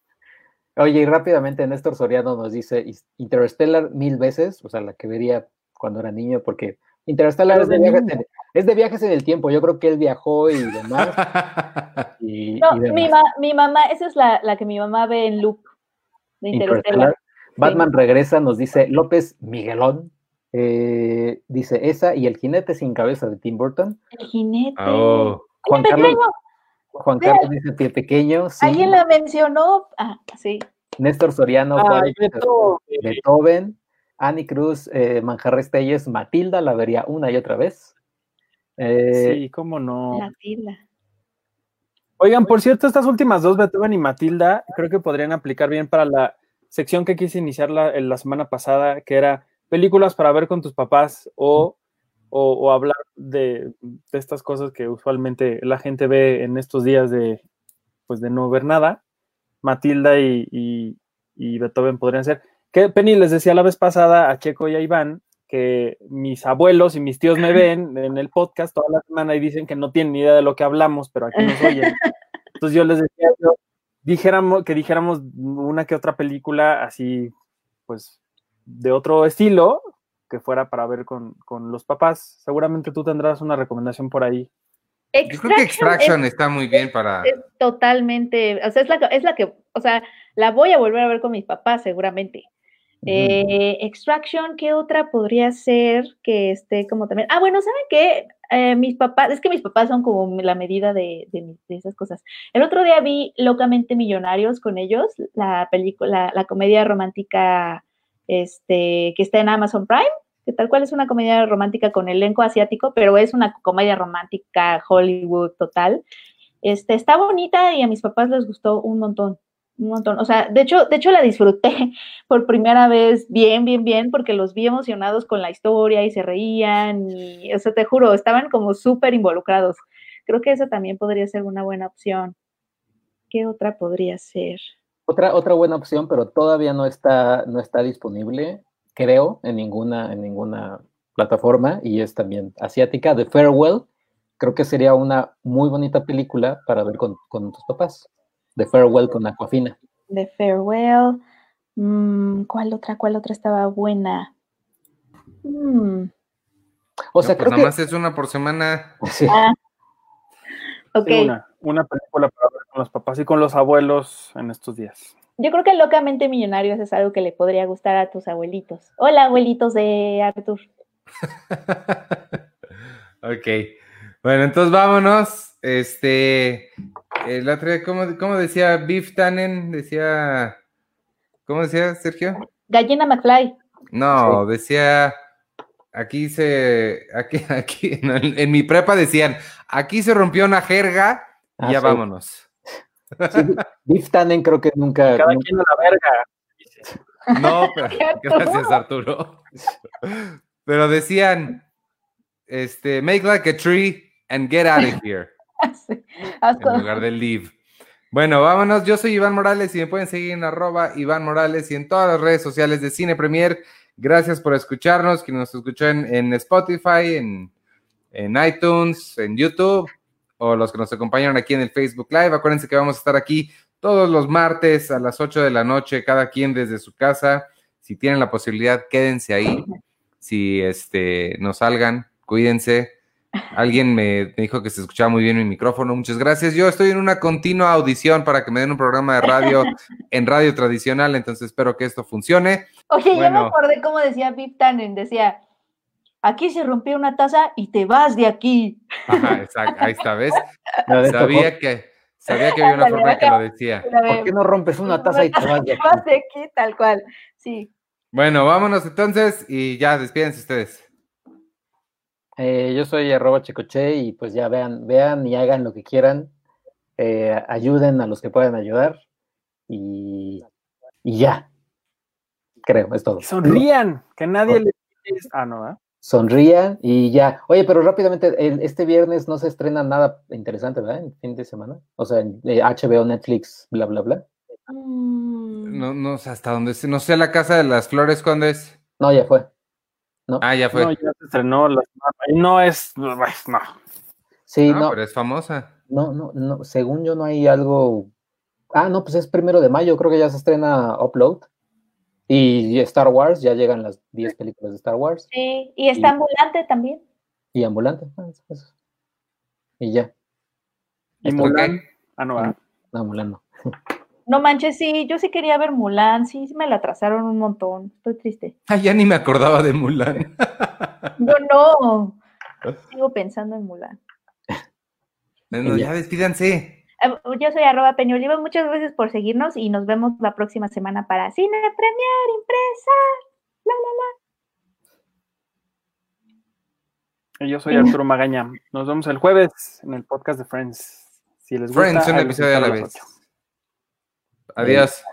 Oye, y rápidamente Néstor Soriano nos dice "Is- Interstellar mil veces, o sea, la que vería cuando era niño, porque Interstellar es de, viajes niño. en, es de viajes en el tiempo. Yo creo que él viajó y demás. [LAUGHS] Y, No, y demás. mi, ma- mi mamá, esa es la, la que mi mamá ve en loop de Interstellar. Interstellar. Batman regresa, nos dice López Miguelón. Eh, dice esa y El jinete sin cabeza de Tim Burton. El jinete. Oh, Juan Carlos. Juan Carlos dice Pie Pequeño. sí. ¿Alguien la mencionó? Ah, sí. Néstor Soriano, Juárez, Beto, Beethoven. Ani Cruz, eh, Manjarres Telles, Matilda, la vería una y otra vez. Eh, Sí, cómo no. La tila. Oigan, por cierto, estas últimas dos, Beethoven y Matilda, creo que podrían aplicar bien para la sección que quise iniciar la, en la semana pasada, que era películas para ver con tus papás o, o- o hablar de, de estas cosas que usualmente la gente ve en estos días de, pues de no ver nada. Matilda y, y- y Beethoven podrían ser. Que Penny les decía la vez pasada a Checo y a Iván que mis abuelos y mis tíos me ven en el podcast toda la semana y dicen que no tienen ni idea de lo que hablamos, pero aquí nos oyen. Entonces yo les decía yo, dijéramos, que dijéramos una que otra película así, pues, de otro estilo, que fuera para ver con, con los papás. Seguramente tú tendrás una recomendación por ahí. yo creo que Extraction está muy bien para. es, es totalmente, o sea, es la, es la que, o sea, la voy a volver a ver con mis papás seguramente. Eh, Extraction, ¿qué otra podría ser que esté como también? Ah, bueno, ¿saben qué? Eh, mis papás, es que mis papás son como la medida de, de esas cosas. El otro día vi Locamente Millonarios con ellos, la película, la comedia romántica este, que está en Amazon Prime, que tal cual es una comedia romántica con elenco asiático, pero es una comedia romántica Hollywood total. Este, está bonita y a mis papás les gustó un montón, un montón. O sea, de hecho, de hecho la disfruté [LAUGHS] por primera vez bien, bien, bien, porque los vi emocionados con la historia y se reían y, o sea, te juro, estaban como súper involucrados. Creo que esa también podría ser una buena opción. ¿Qué otra podría ser? Otra, otra buena opción, pero todavía no está, no está disponible, creo, en ninguna, en ninguna plataforma, y es también asiática, The Farewell. Creo que sería una muy bonita película para ver con, con tus papás. The Farewell con Aquafina. The Farewell. Mm, ¿Cuál otra? ¿Cuál otra estaba buena? Mm, O sea, No, pues creo nada que. más es una por semana. [LAUGHS] sí. ah, Sí, una, una película para ver con los papás y con los abuelos en estos días. Yo creo que Locamente Millonarios es algo que le podría gustar a tus abuelitos. Hola, abuelitos de Arthur. [LAUGHS] ok. Bueno, entonces vámonos. Este. El otro día, ¿cómo, cómo decía Beef Tannen? Decía. ¿Cómo decía, Sergio? Gallina McFly. No, decía. Aquí se. Aquí, [LAUGHS] aquí. no, en, en mi prepa decían. Aquí se rompió una jerga y Ah, ya sí. vámonos. Sí, Biff Tannen creo que nunca. Cada nunca- quien a la verga. No, [LAUGHS] pero gracias Arturo. Pero decían, este, make like a tree and get out of here, [LAUGHS] Sí, hasta- en lugar de leave. Bueno, vámonos. Yo soy Iván Morales y me pueden seguir en arroba Iván Morales y en todas las redes sociales de Cine Premier. Gracias por escucharnos, que nos escuchó en, Spotify, en, en iTunes, en YouTube, o los que nos acompañaron aquí en el Facebook Live. Acuérdense que vamos a estar aquí todos los martes a las 8 de la noche, cada quien desde su casa. Si tienen la posibilidad, quédense ahí. Si este, no salgan, cuídense. Alguien me dijo que se escuchaba muy bien mi micrófono. Muchas gracias. Yo estoy en una continua audición para que me den un programa de radio [LAUGHS] en radio tradicional, entonces espero que esto funcione. Oye, ya me acordé cómo decía Pip Tannen. Decía, aquí se rompió una taza y te vas de aquí. Ajá, exacto. Ahí está, ¿ves? [LAUGHS] Sabía que, sabía que había una forma que lo decía. ¿Por qué no rompes una taza y te vas de Te aquí? vas de aquí, tal cual. Sí. Bueno, vámonos entonces y ya, despídense ustedes. Eh, yo soy arroba chicoche y pues ya vean, vean y hagan lo que quieran. Eh, ayuden a los que puedan ayudar y, y ya. Creo, es todo. Sonrían, que nadie le Ah, no, ¿eh? Sonrían y ya. Oye, pero rápidamente, el- este viernes no se estrena nada interesante, ¿verdad? En fin de semana. O sea, en eh, HBO, Netflix, bla, bla, bla. Mm, No, no sé hasta dónde es. No sé la casa de las flores, ¿cuándo es? No, ya fue. Ah, ya fue. No, ya se estrenó. la- no es. No. Sí, No, no, pero es famosa. no, no, no, según yo no hay algo. Ah, no, pues es primero de mayo, creo que ya se estrena Upload. Y Star Wars, ya llegan las 10 películas de Star Wars. Sí, y está Y- ambulante también. Y Ambulante. ah. Y ya, Y. Mulan. Ah, no, ¿verdad? no, Mulan no. [LAUGHS] No manches, sí, yo sí quería ver Mulan, sí, me la atrasaron un montón, estoy triste. Ah, ya ni me acordaba de Mulan. [LAUGHS] Yo no, [LAUGHS] sigo pensando en Mulan. Bueno, ya despídanse. Eh, Yo soy arroba Peñoliva, muchas gracias por seguirnos y nos vemos la próxima semana para Cine Premier Impresa. La, la, la. Y Yo soy Arturo Magaña. Nos vemos el jueves en el podcast de Friends. Si les gusta, Friends, un episodio a la vez. Adiós.